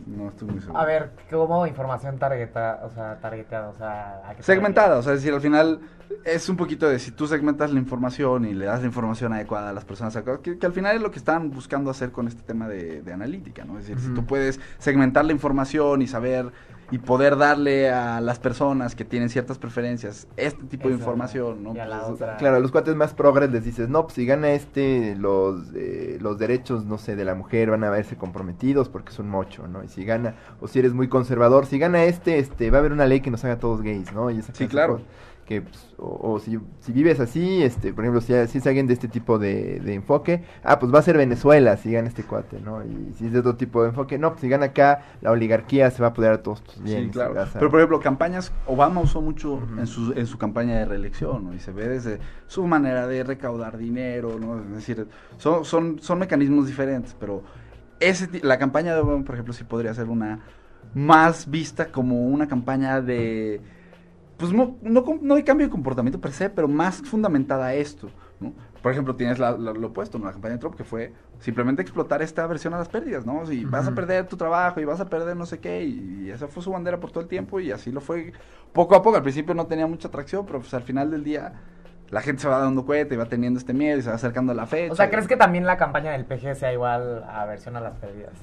No estoy muy seguro. A ver, ¿cómo información targeta, o sea, targeteada? O sea, ¿a qué te Segmentada, o sea, es decir, al final es un poquito de si tú segmentas la información y le das la información adecuada a las personas adecuadas, que, que al final es lo que están buscando hacer con este tema de, de analítica, ¿no? Es decir, si tú puedes segmentar la información y saber y poder darle a las personas que tienen ciertas preferencias este tipo de información, ¿no? y a la Pues, otra- Claro, a los cuates más progres les dices, no, pues si gana este, los, eh, los derechos, no sé, de la mujer van a verse comprometidos porque es un mocho, ¿no? Y si gana, o si eres muy conservador, si gana este, este, va a haber una ley que nos haga todos gays, ¿no? Y esa Sí, claro. cosas Que, pues, o, o si, si vives así, este, por ejemplo, si, si es alguien de este tipo de, de enfoque, ah, pues va a ser Venezuela si gana este cuate, ¿no? Y si es de otro tipo de enfoque, no, pues si gana acá, la oligarquía se va a apoderar a todos tus bienes. Sí, claro. Pero por ejemplo, campañas, Obama usó mucho en, su, en su campaña de reelección, ¿no? Y se ve desde su manera de recaudar dinero, ¿no? Es decir, son, son, son mecanismos diferentes, pero ese, la campaña de Obama, por ejemplo, sí podría ser una más vista como una campaña de, pues no, no, hay cambio de comportamiento per se, pero más fundamentada a esto, ¿no? por ejemplo, tienes la- la- lo opuesto, ¿no? La campaña de Trump, que fue simplemente explotar esta versión a las pérdidas, ¿no? Si vas a perder tu trabajo y vas a perder no sé qué, y, y esa fue su bandera por todo el tiempo, y así lo fue poco a poco. Al principio no tenía mucha atracción, pero pues al final del día la gente se va dando cuenta y va teniendo este miedo y se va acercando a la fecha. O sea, ¿crees que también la campaña del PG sea igual a versión a las pérdidas?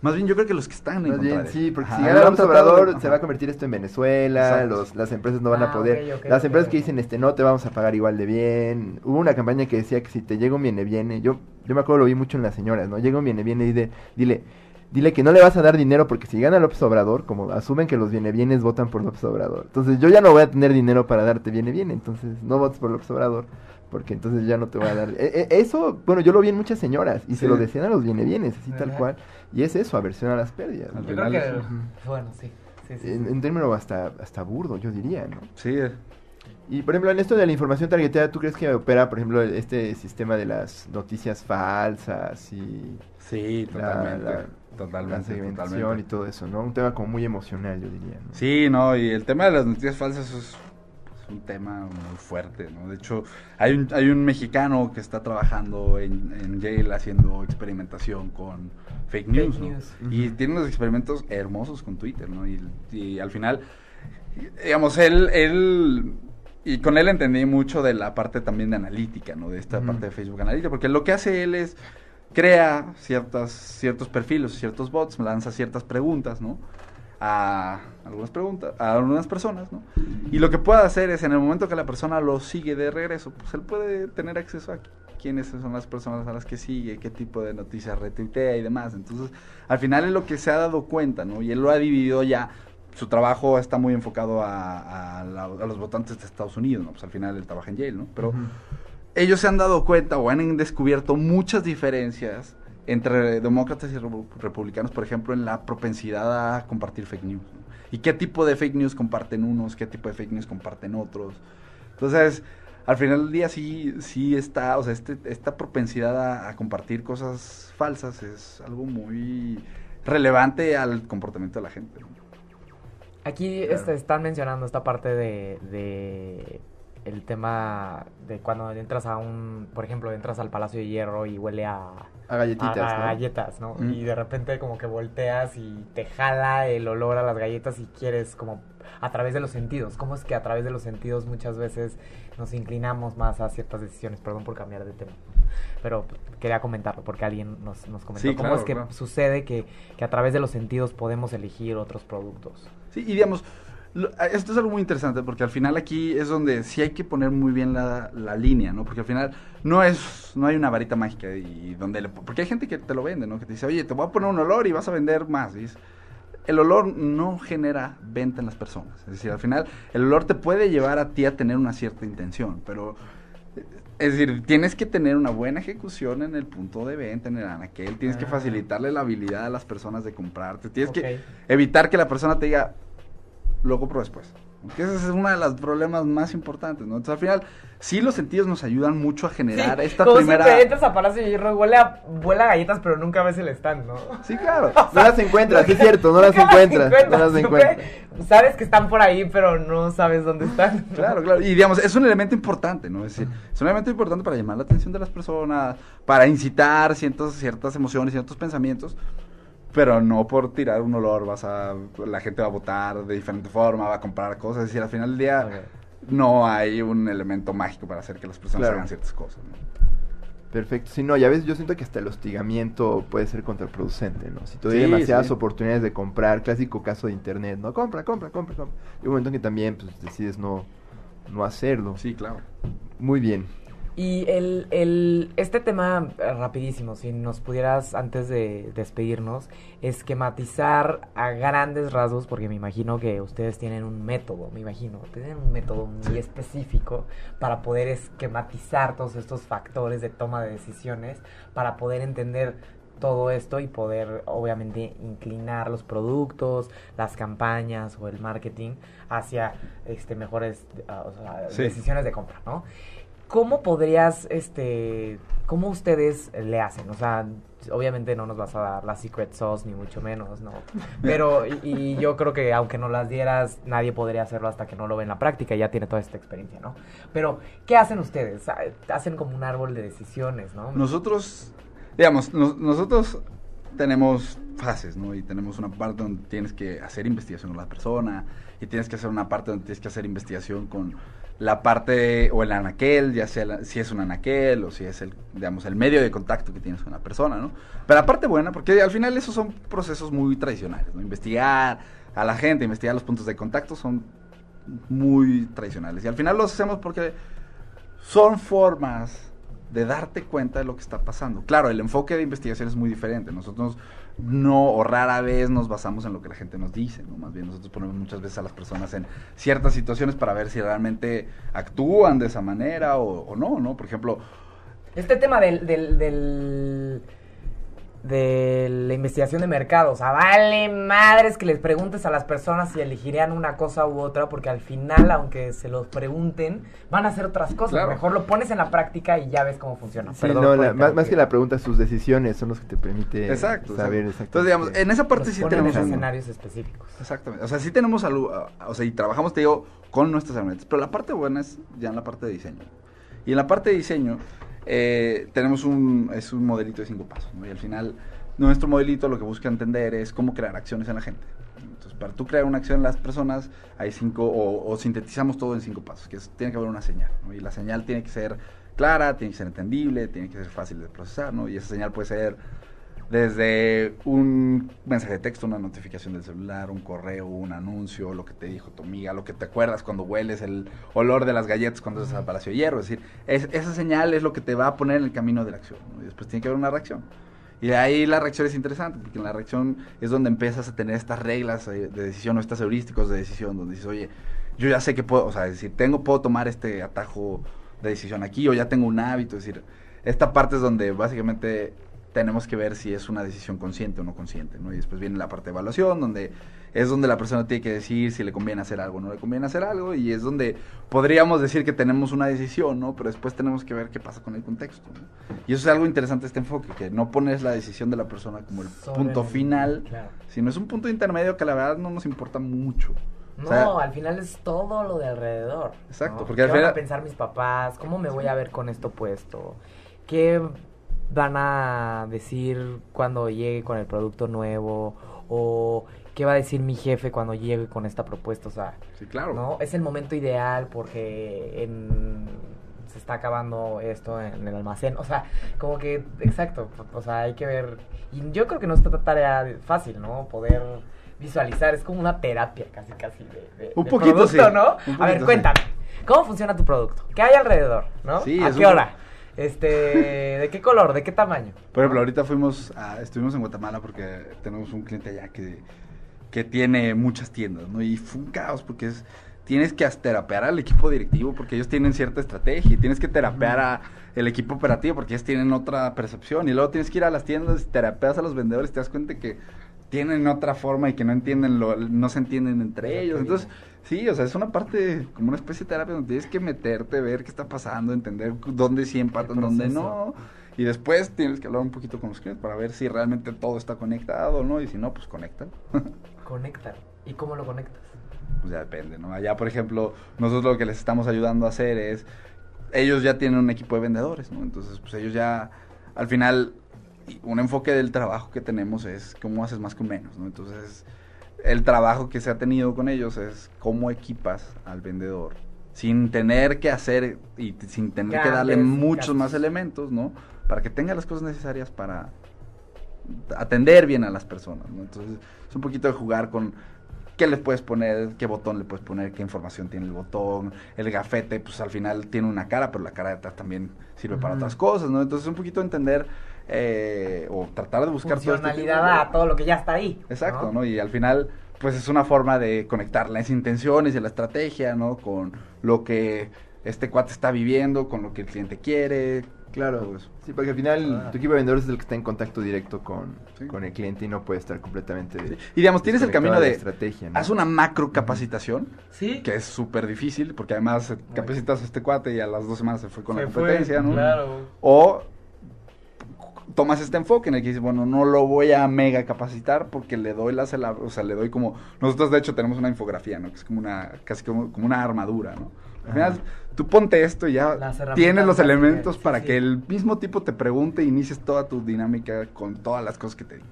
Más bien yo creo que los que están en Más bien, contra sí, porque Ajá, si gana López Obrador, se va a convertir esto en Venezuela, los, las empresas no van a Ah, poder. las empresas que dicen, este, no te vamos a pagar igual de bien. Hubo una campaña que decía que si te llega un viene viene, yo, yo me acuerdo, lo vi mucho en las señoras, ¿no? Llega un viene viene y de, dile, dile que no le vas a dar dinero porque si gana López Obrador, como asumen que los viene bienes votan por López Obrador. Entonces yo ya no voy a tener dinero para darte viene viene, entonces no votes por López Obrador. Porque entonces ya no te voy a dar. E- e- eso, bueno, yo lo vi en muchas señoras y se lo decían a los viene bienes, así tal cual. Y es eso, aversión a las pérdidas. Yo creo que, bueno, sí. sí, sí, En, en término hasta, hasta burdo, yo diría, ¿no? Sí, Y por ejemplo, en esto de la información targeteada, ¿tú crees que opera, por ejemplo, este sistema de las noticias falsas y sí, totalmente. la- la totalmente, segmentación totalmente. y todo eso, ¿no? Un tema como muy emocional, yo diría, ¿no? Sí, no, y el tema de las noticias falsas es un tema muy fuerte, ¿no? De hecho, hay un, hay un mexicano que está trabajando en, en Yale haciendo experimentación con fake news, Fake ¿no? news. Y tiene unos experimentos hermosos con Twitter, ¿no? Y, y al final, digamos, él, él, y con él entendí mucho de la parte también de analítica, ¿no? De esta parte de Facebook Analítica, porque lo que hace él es crea ciertas, ciertos perfiles, ciertos bots, lanza ciertas preguntas, ¿no? A algunas preguntas, a algunas personas, ¿no? Y lo que puede hacer es en el momento que la persona lo sigue de regreso, pues él puede tener acceso a quiénes son las personas a las que sigue, qué tipo de noticias retuitea y demás. Entonces, al final es lo que se ha dado cuenta, ¿no? Y él lo ha dividido ya. Su trabajo está muy enfocado a, a la- a los votantes de Estados Unidos, ¿no? Pues al final él trabaja en Yale, ¿no? Pero Ujú. ellos se han dado cuenta o han descubierto muchas diferencias entre demócratas y repu- republicanos, por ejemplo, en la propensidad a compartir fake news. ¿no? Y qué tipo de fake news comparten unos, qué tipo de fake news comparten otros. Entonces, al final del día sí, sí está, o sea, este, esta propensidad a, a compartir cosas falsas es algo muy relevante al comportamiento de la gente. ¿no? Aquí Claro. este, están mencionando esta parte de, de el tema de cuando entras a un, por ejemplo, entras al Palacio de Hierro y huele a, A galletitas, a- galletas, ¿no? Mm. Y de repente como que volteas y te jala el olor a las galletas y quieres como a través de los sentidos. ¿Cómo es que a través de los sentidos muchas veces nos inclinamos más a ciertas decisiones? Perdón por cambiar de tema. Pero quería comentarlo porque alguien nos, nos comentó. Sí, ¿Cómo claro, es que claro. sucede que, que a través de los sentidos podemos elegir otros productos? Sí, y digamos, esto es algo muy interesante porque al final aquí es donde sí hay que poner muy bien la, la línea, ¿no? Porque al final no es, no hay una varita mágica y donde le- porque hay gente que te lo vende, ¿no? Que te dice, oye, te voy a poner un olor y vas a vender más. Y es- el olor no genera venta en las personas. Es decir, al final el olor te puede llevar a ti a tener una cierta intención, pero eh, es decir, tienes que tener una buena ejecución en el punto de venta, en el anaquel, tienes que Ah. facilitarle la habilidad a las personas de comprarte, tienes que evitar que la persona te diga, lo compro después. Porque ese es uno de los problemas más importantes, ¿no? Entonces, al final, sí los sentidos nos ayudan mucho a generar Sí, esta como primera... siempre entras a Palacio de Hierro, huele a, huele a galletas, pero nunca ves el stand, ¿no? Sí, claro. No las encuentras, es cierto, no las encuentras. No las siempre encuentras. Sabes que están por ahí, pero no sabes dónde están. Claro, claro. Y digamos, es un elemento importante, ¿no? Es decir, es un elemento importante para llamar la atención de las personas, para incitar ciertas, ciertas emociones, ciertos pensamientos, pero no por tirar un olor vas a... La gente va a votar de diferente forma, va a comprar cosas. Es decir, al final del día no hay un elemento mágico para hacer que las personas Claro. hagan ciertas cosas, ¿no? Perfecto. Sí, no, ya ves, yo siento que hasta el hostigamiento puede ser contraproducente, ¿no? Si te doy Sí, demasiadas sí. oportunidades de comprar, clásico caso de internet, ¿no? Compra, compra, compra, compra. Y un momento en que también, pues, decides no, no hacerlo. Sí, claro. Muy bien. Y el, el, este tema, rapidísimo, si nos pudieras, antes de despedirnos, esquematizar a grandes rasgos, porque me imagino que ustedes tienen un método, me imagino, tienen un método muy específico para poder esquematizar todos estos factores de toma de decisiones, para poder entender todo esto y poder obviamente inclinar los productos, las campañas o el marketing hacia este mejores ah, o sea, Sí. decisiones de compra, ¿no? ¿Cómo podrías, este, cómo ustedes le hacen? O sea, obviamente no nos vas a dar la secret sauce, ni mucho menos, ¿no? Pero, y, yo creo que aunque no las dieras, nadie podría hacerlo hasta que no lo ve en la práctica y ya tiene toda esta experiencia, ¿no? Pero, ¿qué hacen ustedes? Ah, Hacen como un árbol de decisiones, ¿no? Nosotros, digamos, nos- nosotros tenemos fases, ¿no? Y tenemos una parte donde tienes que hacer investigación con la persona y tienes que hacer una parte donde tienes que hacer investigación con la parte o el anaquel, ya sea la- si es un anaquel o si es el, digamos, el medio de contacto que tienes con la persona, ¿no? Pero la parte buena, porque al final esos son procesos muy tradicionales, ¿no? Investigar a la gente, investigar los puntos de contacto son muy tradicionales. Y al final los hacemos porque son formas de darte cuenta de lo que está pasando. Claro, el enfoque de investigación es muy diferente. Nosotros no o rara vez nos basamos en lo que la gente nos dice, ¿no? Más bien nosotros ponemos muchas veces a las personas en ciertas situaciones para ver si realmente actúan de esa manera o, no, ¿no? Por ejemplo, Este tema del, del, del- de la investigación de mercado, o sea, vale madres que les preguntes a las personas si elegirían una cosa u otra, porque al final, aunque se los pregunten, van a hacer otras cosas. Claro. Mejor lo pones en la práctica y ya ves cómo funciona. Sí, Perdón no, la- más, que la pregunta, sus decisiones son los que te permite exacto. saber exacto. exactamente. Entonces, digamos, en esa parte sí tenemos en escenarios específicos. Exactamente. O sea, sí tenemos algo, o sea, y trabajamos, te digo, con nuestras herramientas. Pero la parte buena es ya en la parte de diseño. Y en la parte de diseño eh, tenemos un, es un modelito de cinco pasos. Y al final, nuestro modelito lo que busca entender es cómo crear acciones en la gente. Entonces, para tú crear una acción en las personas, hay cinco, o, sintetizamos todo en cinco pasos, que es, tiene que haber una señal. Y la señal tiene que ser clara, tiene que ser entendible, tiene que ser fácil de procesar, ¿no? Y esa señal puede ser desde un mensaje de texto, una notificación del celular, un correo, un anuncio, lo que te dijo tu amiga, lo que te acuerdas cuando hueles el olor de las galletas cuando estás al Palacio de Hierro. Es decir, es- esa señal es lo que te va a poner en el camino de la acción. ¿no? Y después tiene que haber una reacción. Y ahí la reacción es interesante, porque en la reacción es donde empiezas a tener estas reglas de decisión o estas heurísticos de decisión, donde dices, oye, yo ya sé que puedo, o sea, es decir, tengo, puedo tomar este atajo de decisión aquí, o ya tengo un hábito, es decir, esta parte es donde básicamente tenemos que ver si es una decisión consciente o no consciente, ¿no? Y después viene la parte de evaluación, donde es donde la persona tiene que decir si le conviene hacer algo o no le conviene hacer algo, y es donde podríamos decir que tenemos una decisión, ¿no? Pero después tenemos que ver qué pasa con el contexto, ¿no? Y eso es algo interesante este enfoque, que no pones la decisión de la persona como el Sobre punto final, claro. sino es un punto intermedio que la verdad no nos importa mucho. No, O sea, al final es todo lo de alrededor. Exacto, ¿no? porque al ¿Qué van final- a pensar mis papás? ¿Cómo me voy a ver con esto puesto? ¿Qué van a decir cuando llegue con el producto nuevo? ¿O qué va a decir mi jefe cuando llegue con esta propuesta? O sea, sí, claro. ¿no? Es el momento ideal porque en- se está acabando esto en el almacén. O sea, como que, exacto, o sea, hay que ver. Y yo creo que no es ta- tarea fácil, ¿no? Poder visualizar, es como una terapia casi, casi de, de- Un de poquito, producto, sí. ¿no? Un A ver, cuéntame, ¿cómo funciona tu producto? ¿Qué hay alrededor, no? Sí, ¿A qué un- hora? Este, ¿de qué color? ¿De qué tamaño? Por ejemplo, ahorita fuimos, a- estuvimos en Guatemala porque tenemos un cliente allá que, que tiene muchas tiendas, ¿no? Y fue un caos porque es, tienes que terapear al equipo directivo porque ellos tienen cierta estrategia y tienes que terapear a el equipo operativo porque ellos tienen otra percepción y luego tienes que ir a las tiendas, terapeas a los vendedores y te das cuenta que tienen otra forma y que no entienden lo, no se entienden entre ellos. Entonces, sí, o sea, es una parte como una especie de terapia donde tienes que meterte, ver qué está pasando, entender dónde sí empatan, dónde no. Y después tienes que hablar un poquito con los clientes para ver si realmente todo está conectado, ¿no? Y si no, pues conecta. Conectar. ¿Y cómo lo conectas? pues ya depende, ¿no? Allá, por ejemplo, nosotros lo que les estamos ayudando a hacer es, ellos ya tienen un equipo de vendedores, ¿no? Entonces, pues ellos ya, al final, un enfoque del trabajo que tenemos es cómo haces más con menos, ¿no? Entonces, el trabajo que se ha tenido con ellos es cómo equipas al vendedor sin tener que hacer y sin tener que darle muchos más elementos, ¿no? Para que tenga las cosas necesarias para atender bien a las personas, ¿no? Entonces, es un poquito de jugar con qué le puedes poner, qué botón le puedes poner, qué información tiene el botón, el gafete, pues al final tiene una cara, pero la cara de atrás también sirve para otras cosas, ¿no? Entonces, un poquito entender eh, o tratar de buscar todo este tipo Funcionalidad de- a todo lo que ya está ahí. Exacto, ¿no? Y al final, pues es una forma de conectar las intenciones y la estrategia, ¿no? Con lo que este cuate está viviendo, con lo que el cliente quiere, Claro, eso. sí, porque al final Ah. tu equipo de vendedores es el que está en contacto directo con, Sí. con el cliente y no puede estar completamente. Y digamos, tienes el camino de, estrategia. ¿no? haz una macro capacitación, Sí. que es súper difícil, porque además capacitas a este cuate y a las dos semanas se fue con Se la fue, competencia, ¿no? Claro. O tomas este enfoque en el que dices, bueno, no lo voy a mega capacitar porque le doy la, cela- o sea, le doy como, nosotros de hecho tenemos una infografía, ¿no? Que es como una, casi como, como una armadura, ¿no? Al final, tú ponte esto y ya Las tienes los elementos sí, para sí. que el mismo tipo te pregunte e inicies toda tu dinámica con todas las cosas que te digo.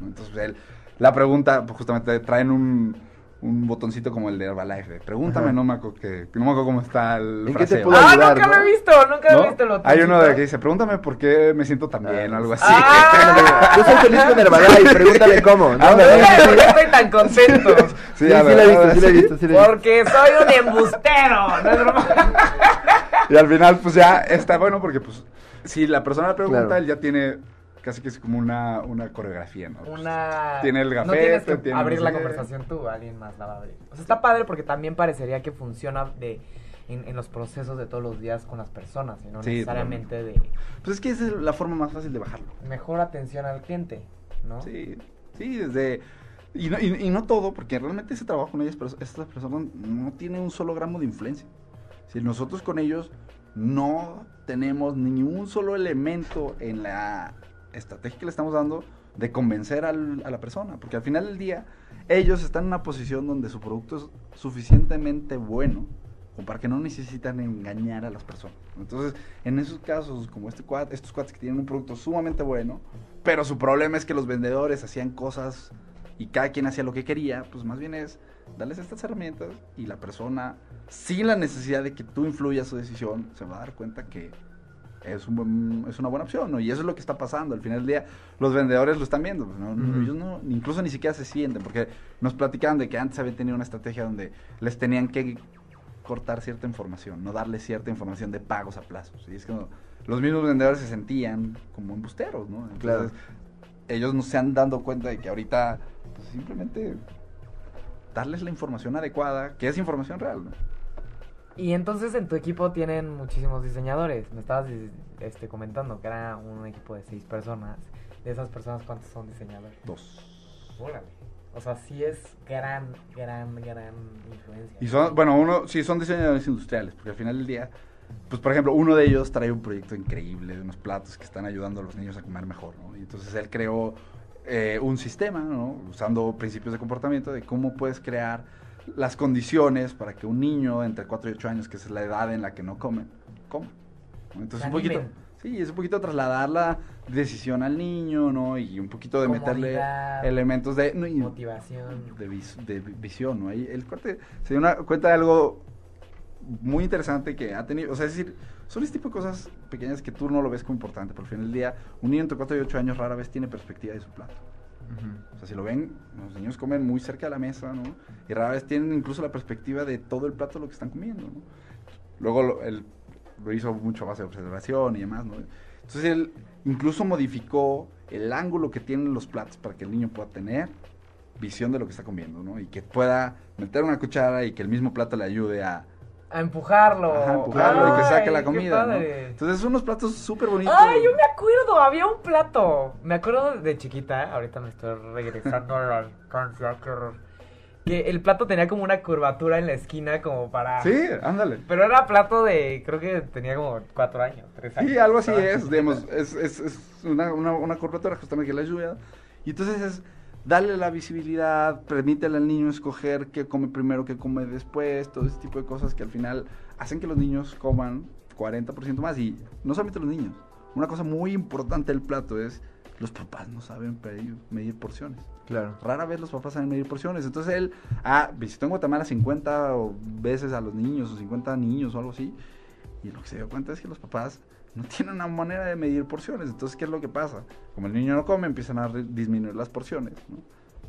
Entonces, la pregunta, pues justamente traen un, un botoncito como el de Herbalife, de pregúntame, Ajá. no me acuerdo que, no me acuerdo cómo está el ¿En qué te fraseo. puedo Ah, ayudar, nunca ¿no? lo he visto, nunca ¿No? he visto lo Hay uno de que dice, pregúntame por qué me siento tan bien, o algo así. Ah. Yo soy feliz con Herbalife, pregúntame cómo. ¿no? Ándale. Nunca ¿Por qué estoy tan contento? Sí, sí, la he visto, sí la he visto, sí la he visto. Porque soy un embustero. No es broma. Y al final, pues ya está bueno porque, pues, si la persona le pregunta, Claro. él ya tiene casi que es como una, una coreografía, ¿no? Pues, Una... Tiene el No gafete, tienes que tiene abrir no la conversación tú, alguien más la va a abrir. O sea, está padre porque también parecería que funciona de... En, en los procesos de todos los días con las personas y no Sí, necesariamente de Pues es que esa es la forma más fácil de bajarlo. mejor atención al cliente, ¿no? Sí, sí, desde... Y no, y, y no todo, porque realmente ese trabajo con ellas, pero estas personas no tiene un solo gramo de influencia. Si nosotros con ellos no tenemos ni un solo elemento en la estrategia que le estamos dando de convencer al- a la persona, porque al final del día ellos están en una posición donde su producto es suficientemente bueno como para que no necesitan engañar a las personas. Entonces, en esos casos, como este cuat, estos cuates que tienen un producto sumamente bueno, pero su problema es que los vendedores hacían cosas y cada quien hacía lo que quería, pues más bien es darles estas herramientas y la persona, sin la necesidad de que tú influyas su decisión, se va a dar cuenta que es, un buen- es una buena opción, ¿no? Y eso es lo que está pasando. Al final del día, los vendedores lo están viendo, pues. Ellos no, incluso ni siquiera se sienten, porque nos platicaban de que antes habían tenido una estrategia donde les tenían que cortar cierta información, no darle cierta información de pagos a plazos. Y es que no- los mismos vendedores se sentían como embusteros, ¿no? Entonces, Claro. ellos no se han dado cuenta de que ahorita pues, simplemente darles la información adecuada, que es información real, ¿no? Y entonces en tu equipo tienen muchísimos diseñadores. Me estabas este, comentando que era un equipo de seis personas. De esas personas, ¿cuántos son diseñadores? Dos. Órale. O sea, sí es gran, gran, gran influencia. Y son, bueno, uno, sí, son diseñadores industriales, porque al final del día, pues por ejemplo, uno de ellos trae un proyecto increíble de unos platos que están ayudando a los niños a comer mejor, ¿no? Y entonces él creó eh, un sistema, ¿no? Usando principios de comportamiento de cómo puedes crear las condiciones para que un niño entre 4 y 8 años, que es la edad en la que no come, coma. ¿no? Entonces un poquito, sí, es un poquito trasladar la decisión al niño, ¿no? Y un poquito de meterle elementos de... no, y- Motivación. de, vis- de vi- visión, ¿no? Ahí el corte se dio una cuenta de algo muy interesante que ha tenido, o sea, es decir, son este tipo de cosas pequeñas que tú no lo ves como importante, pero al final del día, un niño entre 4 y 8 años rara vez tiene perspectiva de su plato. O sea, si lo ven, los niños comen muy cerca de la mesa, ¿no? Y rara vez tienen incluso la perspectiva de todo el plato lo que están comiendo, ¿no? Luego él lo hizo mucho a base de observación y demás, ¿no? Entonces él incluso modificó el ángulo que tienen los platos para que el niño pueda tener visión de lo que está comiendo, ¿no? Y que pueda meter una cuchara y que el mismo plato le ayude a A empujarlo. ajá, empujarlo y que saque la Ay, comida, ¿no? Entonces son unos platos súper bonitos. Ay, yo me acuerdo, había un plato. Me acuerdo de chiquita, ahorita me estoy regresando a la infancia, qué horror. Que el plato tenía como una curvatura en la esquina como para... Sí, ándale. Pero era plato de, creo que tenía como cuatro años, tres años. Sí, algo así es, chiquita. digamos, es, es, es una, una, una curvatura justamente que le ayuda. Y entonces es darle la visibilidad, permítele al niño escoger qué come primero, qué come después, todo ese tipo de cosas que al final hacen que los niños coman 40% más. Y no solamente los niños, una cosa muy importante del plato es los papás no saben pedir- medir porciones. Claro. Rara vez los papás saben medir porciones. Entonces él ah, visitó en Guatemala 50 o- veces a los niños o 50 niños o algo así. Y lo que se dio cuenta es que los papás no tienen una manera de medir porciones. Entonces, ¿qué es lo que pasa? Como el niño no come, empiezan a disminuir las porciones. ¿no?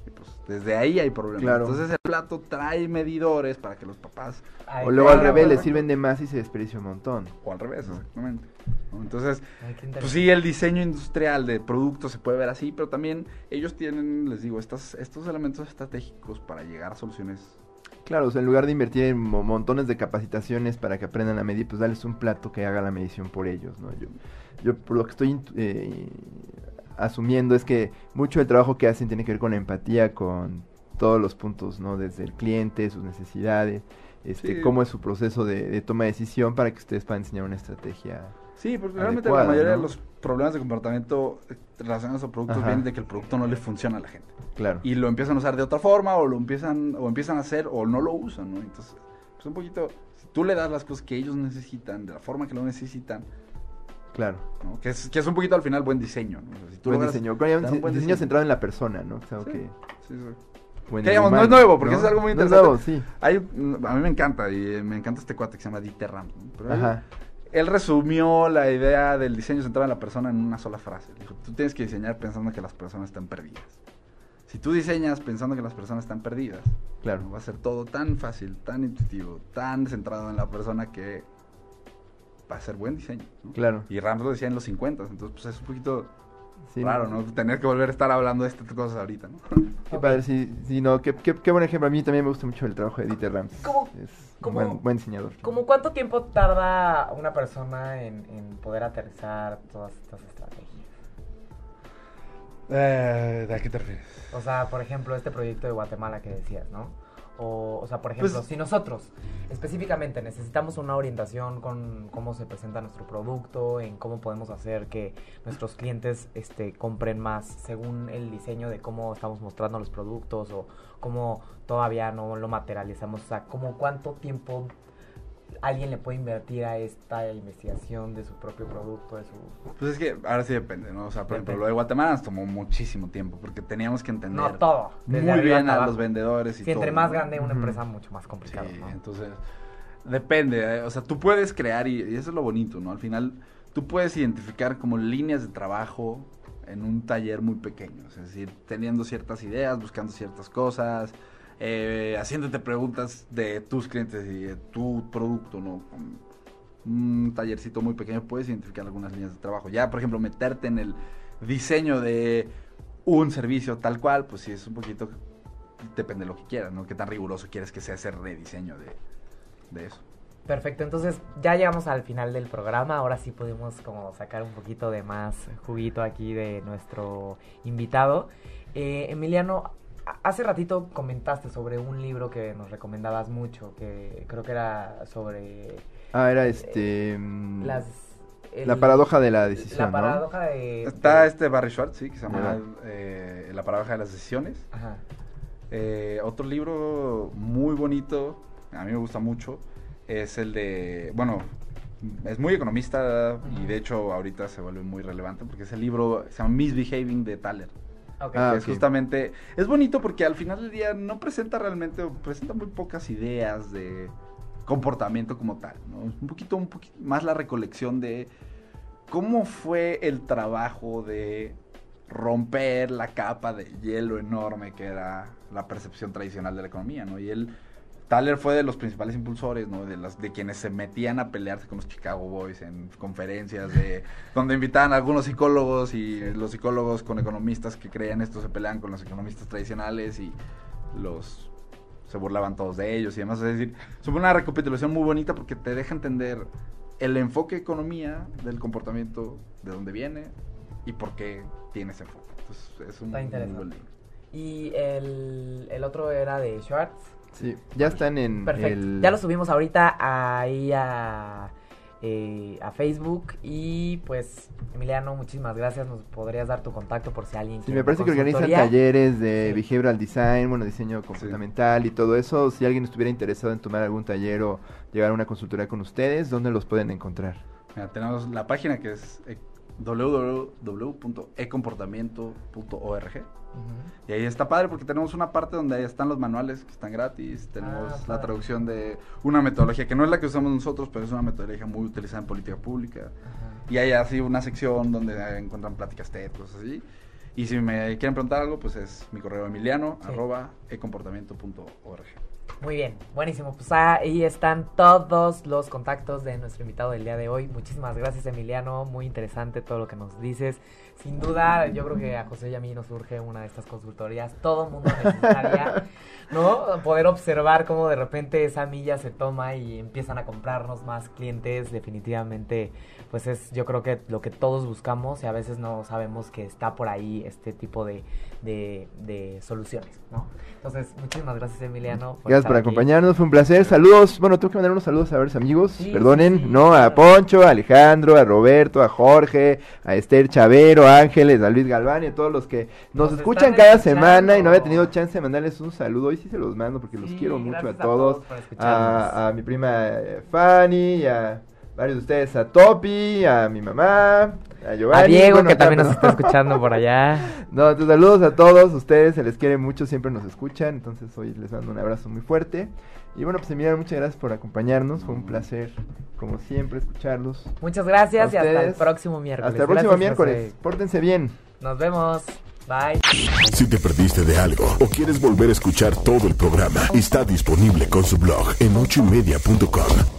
Y pues desde ahí hay problemas. Claro. Entonces el plato trae medidores para que los papás, Ay, O luego al revés, le perfecto. sirven de más y se desperdicia un montón. o al revés, exactamente. ¿no? Entonces, Ay. Pues sí, el diseño industrial de productos se puede ver así, pero también ellos tienen, les digo, estas, estos elementos estratégicos para llegar a soluciones Claro, o sea, en lugar de invertir en mo- montones de capacitaciones para que aprendan a medir, pues darles un plato que haga la medición por ellos, ¿no? Yo, yo por lo que estoy eh, asumiendo es que mucho del trabajo que hacen tiene que ver con la empatía, con todos los puntos, ¿no? Desde el cliente, sus necesidades, este, Sí. cómo es su proceso de, de toma de decisión para que ustedes puedan diseñar una estrategia. Sí, porque realmente adecuada, la mayoría ¿no? de los problemas de comportamiento relacionados a productos Ajá. vienen de que el producto no le funciona a la gente. Claro. Y lo empiezan a usar de otra forma o lo empiezan o empiezan a hacer o no lo usan, ¿no? Entonces, pues un poquito si tú le das las cosas que ellos necesitan de la forma que lo necesitan, Claro. ¿no? Que es que es un poquito al final buen diseño, ¿no? O sea, si tú buen diseño. un Diseño, buen diseño centrado en la persona, ¿no? Es algo Sí. que... Sí, sí. bueno, Que digamos, no es nuevo, porque eso es algo muy No es interesante. nuevo, sí. Hay, a mí me encanta y me encanta este cuate que se llama Dieter Rams, ¿no? Pero Ajá. Él resumió la idea del diseño centrado en la persona en una sola frase. Dijo, tú tienes que diseñar pensando que las personas están perdidas. Si tú diseñas pensando que las personas están perdidas, Claro. va a ser todo tan fácil, tan intuitivo, tan centrado en la persona que va a ser buen diseño. ¿no? Claro. Y Rams lo decía en los 50, entonces pues es un poquito Sí, raro, ¿no? Tener que volver a estar hablando de estas cosas ahorita, ¿no? Qué padre, sí, sí, no, qué, qué, qué buen ejemplo. A mí también me gusta mucho el trabajo de Dieter Rams. ¿Cómo- Es cómo- buen, buen diseñador. ¿Cómo cuánto tiempo tarda una persona en, en poder aterrizar todas estas estrategias? Eh, ¿De qué te refieres? O sea, por ejemplo, este proyecto de Guatemala que decías, ¿no? O, o sea, por ejemplo, Pues- si nosotros específicamente necesitamos una orientación con cómo se presenta nuestro producto, en cómo podemos hacer que nuestros clientes este, compren más según el diseño de cómo estamos mostrando los productos o cómo todavía no lo materializamos, o sea, como cuánto tiempo alguien le puede invertir a esta investigación de su propio producto, de su... Pues es que ahora sí depende, ¿no? O sea, por ejemplo, lo de Guatemala nos tomó muchísimo tiempo porque teníamos que entender No todo, muy bien a los vendedores y entre todo, más ¿no? grande una empresa, mucho más complicado, Sí, ¿no? entonces depende, eh, o sea, tú puedes crear y, y eso es lo bonito, ¿no? Al final tú puedes identificar como líneas de trabajo en un taller muy pequeño, es decir, teniendo ciertas ideas, buscando ciertas cosas, eh, haciéndote preguntas de tus clientes y de tu producto, ¿no? Un tallercito muy pequeño puedes identificar algunas líneas de trabajo. Ya, por ejemplo, meterte en el diseño de un servicio tal cual, pues sí es un poquito depende de lo que quieras, ¿no? Qué tan riguroso quieres que sea ese rediseño de, de eso. Perfecto, entonces ya llegamos al final del programa, ahora sí podemos como sacar un poquito de más juguito aquí de nuestro invitado. Eh, Emiliano, hace ratito comentaste sobre un libro que nos recomendabas mucho, que creo que era sobre Ah, era este... mm, las... el- la paradoja de la decisión, La ¿no? paradoja de... Está de- este Barry Schwartz, sí, que se llama eh, La paradoja de las decisiones. Ajá. Eh, otro libro muy bonito, a mí me gusta mucho, es el de, bueno, es muy economista y de hecho ahorita se vuelve muy relevante porque es el libro, se llama Misbehaving de Thaler. Ah, que es ok. justamente, es bonito porque al final del día no presenta realmente, presenta muy pocas ideas de comportamiento como tal, ¿no? Un poquito, un poquito más la recolección de cómo fue el trabajo de romper la capa de hielo enorme que era la percepción tradicional de la economía, ¿no? Y él, Thaler fue de los principales impulsores, ¿no? De, las, de quienes se metían a pelearse con los Chicago Boys en conferencias, de, donde invitaban a algunos psicólogos y los psicólogos con economistas que creían esto se peleaban con los economistas tradicionales y los se burlaban todos de ellos y demás. Es decir, es una recapitulación muy bonita porque te deja entender el enfoque economía del comportamiento, de dónde viene y por qué tiene ese enfoque. Entonces, es un Está muy interesante. buen libro. Y el, el otro era de Schwartz. Sí, ya están en Perfecto. el... Ya lo subimos ahorita ahí a, eh, a Facebook. Y pues, Emiliano, muchísimas gracias. Nos podrías dar tu contacto por si alguien Sí, quiere me parece que organizan talleres de Sí. behavioral design, bueno, diseño comportamental y todo eso. Si alguien estuviera interesado en tomar algún taller o llegar a una consultoría con ustedes, ¿dónde los pueden encontrar? Mira, tenemos la página que es www.ecomportamiento.org y ahí está padre porque tenemos una parte donde ahí están los manuales que están gratis, tenemos Ah, la traducción de una metodología que no es la que usamos nosotros, pero es una metodología muy utilizada en política pública. Y hay así una sección donde encuentran pláticas TED, cosas así. Y si me quieren preguntar algo, pues es mi correo emiliano, Sí. arroba ecomportamiento.org. Muy bien, buenísimo. Pues ahí están todos los contactos de nuestro invitado del día de hoy. Muchísimas gracias, Emiliano. Muy interesante todo lo que nos dices. Sin duda, yo creo que a José y a mí nos surge una de estas consultorías. Todo el mundo necesitaría ¿no? Poder observar cómo de repente esa milla se toma y empiezan a comprarnos más clientes, definitivamente, pues es yo creo que lo que todos buscamos y a veces no sabemos que está por ahí este tipo de, de, de soluciones, ¿no? Entonces, muchísimas gracias Emiliano. Gracias por aquí. acompañarnos, fue un placer. Saludos, bueno, tengo que mandar unos saludos a varios amigos, Sí, perdonen, sí, ¿no? A. Poncho, a Alejandro, a Roberto, a Jorge, a Esther Chavero, a Ángeles, a Luis Galván y a todos los que nos, Nos escuchan cada escuchando. semana y no había tenido chance de mandarles un saludo. Hoy sí se los mando porque los quiero mucho a todos. A, a mi prima eh, Fanny, y a varios de ustedes, a Topi, a mi mamá, a Giovanni. A Diego, bueno, que también nos está escuchando por allá. no, entonces saludos a todos ustedes, se les quiere mucho, siempre nos escuchan, entonces hoy les mando un abrazo muy fuerte. Y bueno, pues Emiliano, muchas gracias por acompañarnos, fue un placer, como siempre, escucharlos. Muchas gracias y hasta el próximo miércoles. Hasta el próximo Gracias, miércoles, José. pórtense bien. Nos vemos. Bye. Si te perdiste de algo o quieres volver a escuchar todo el programa, está disponible con su blog en ochoymedia.com.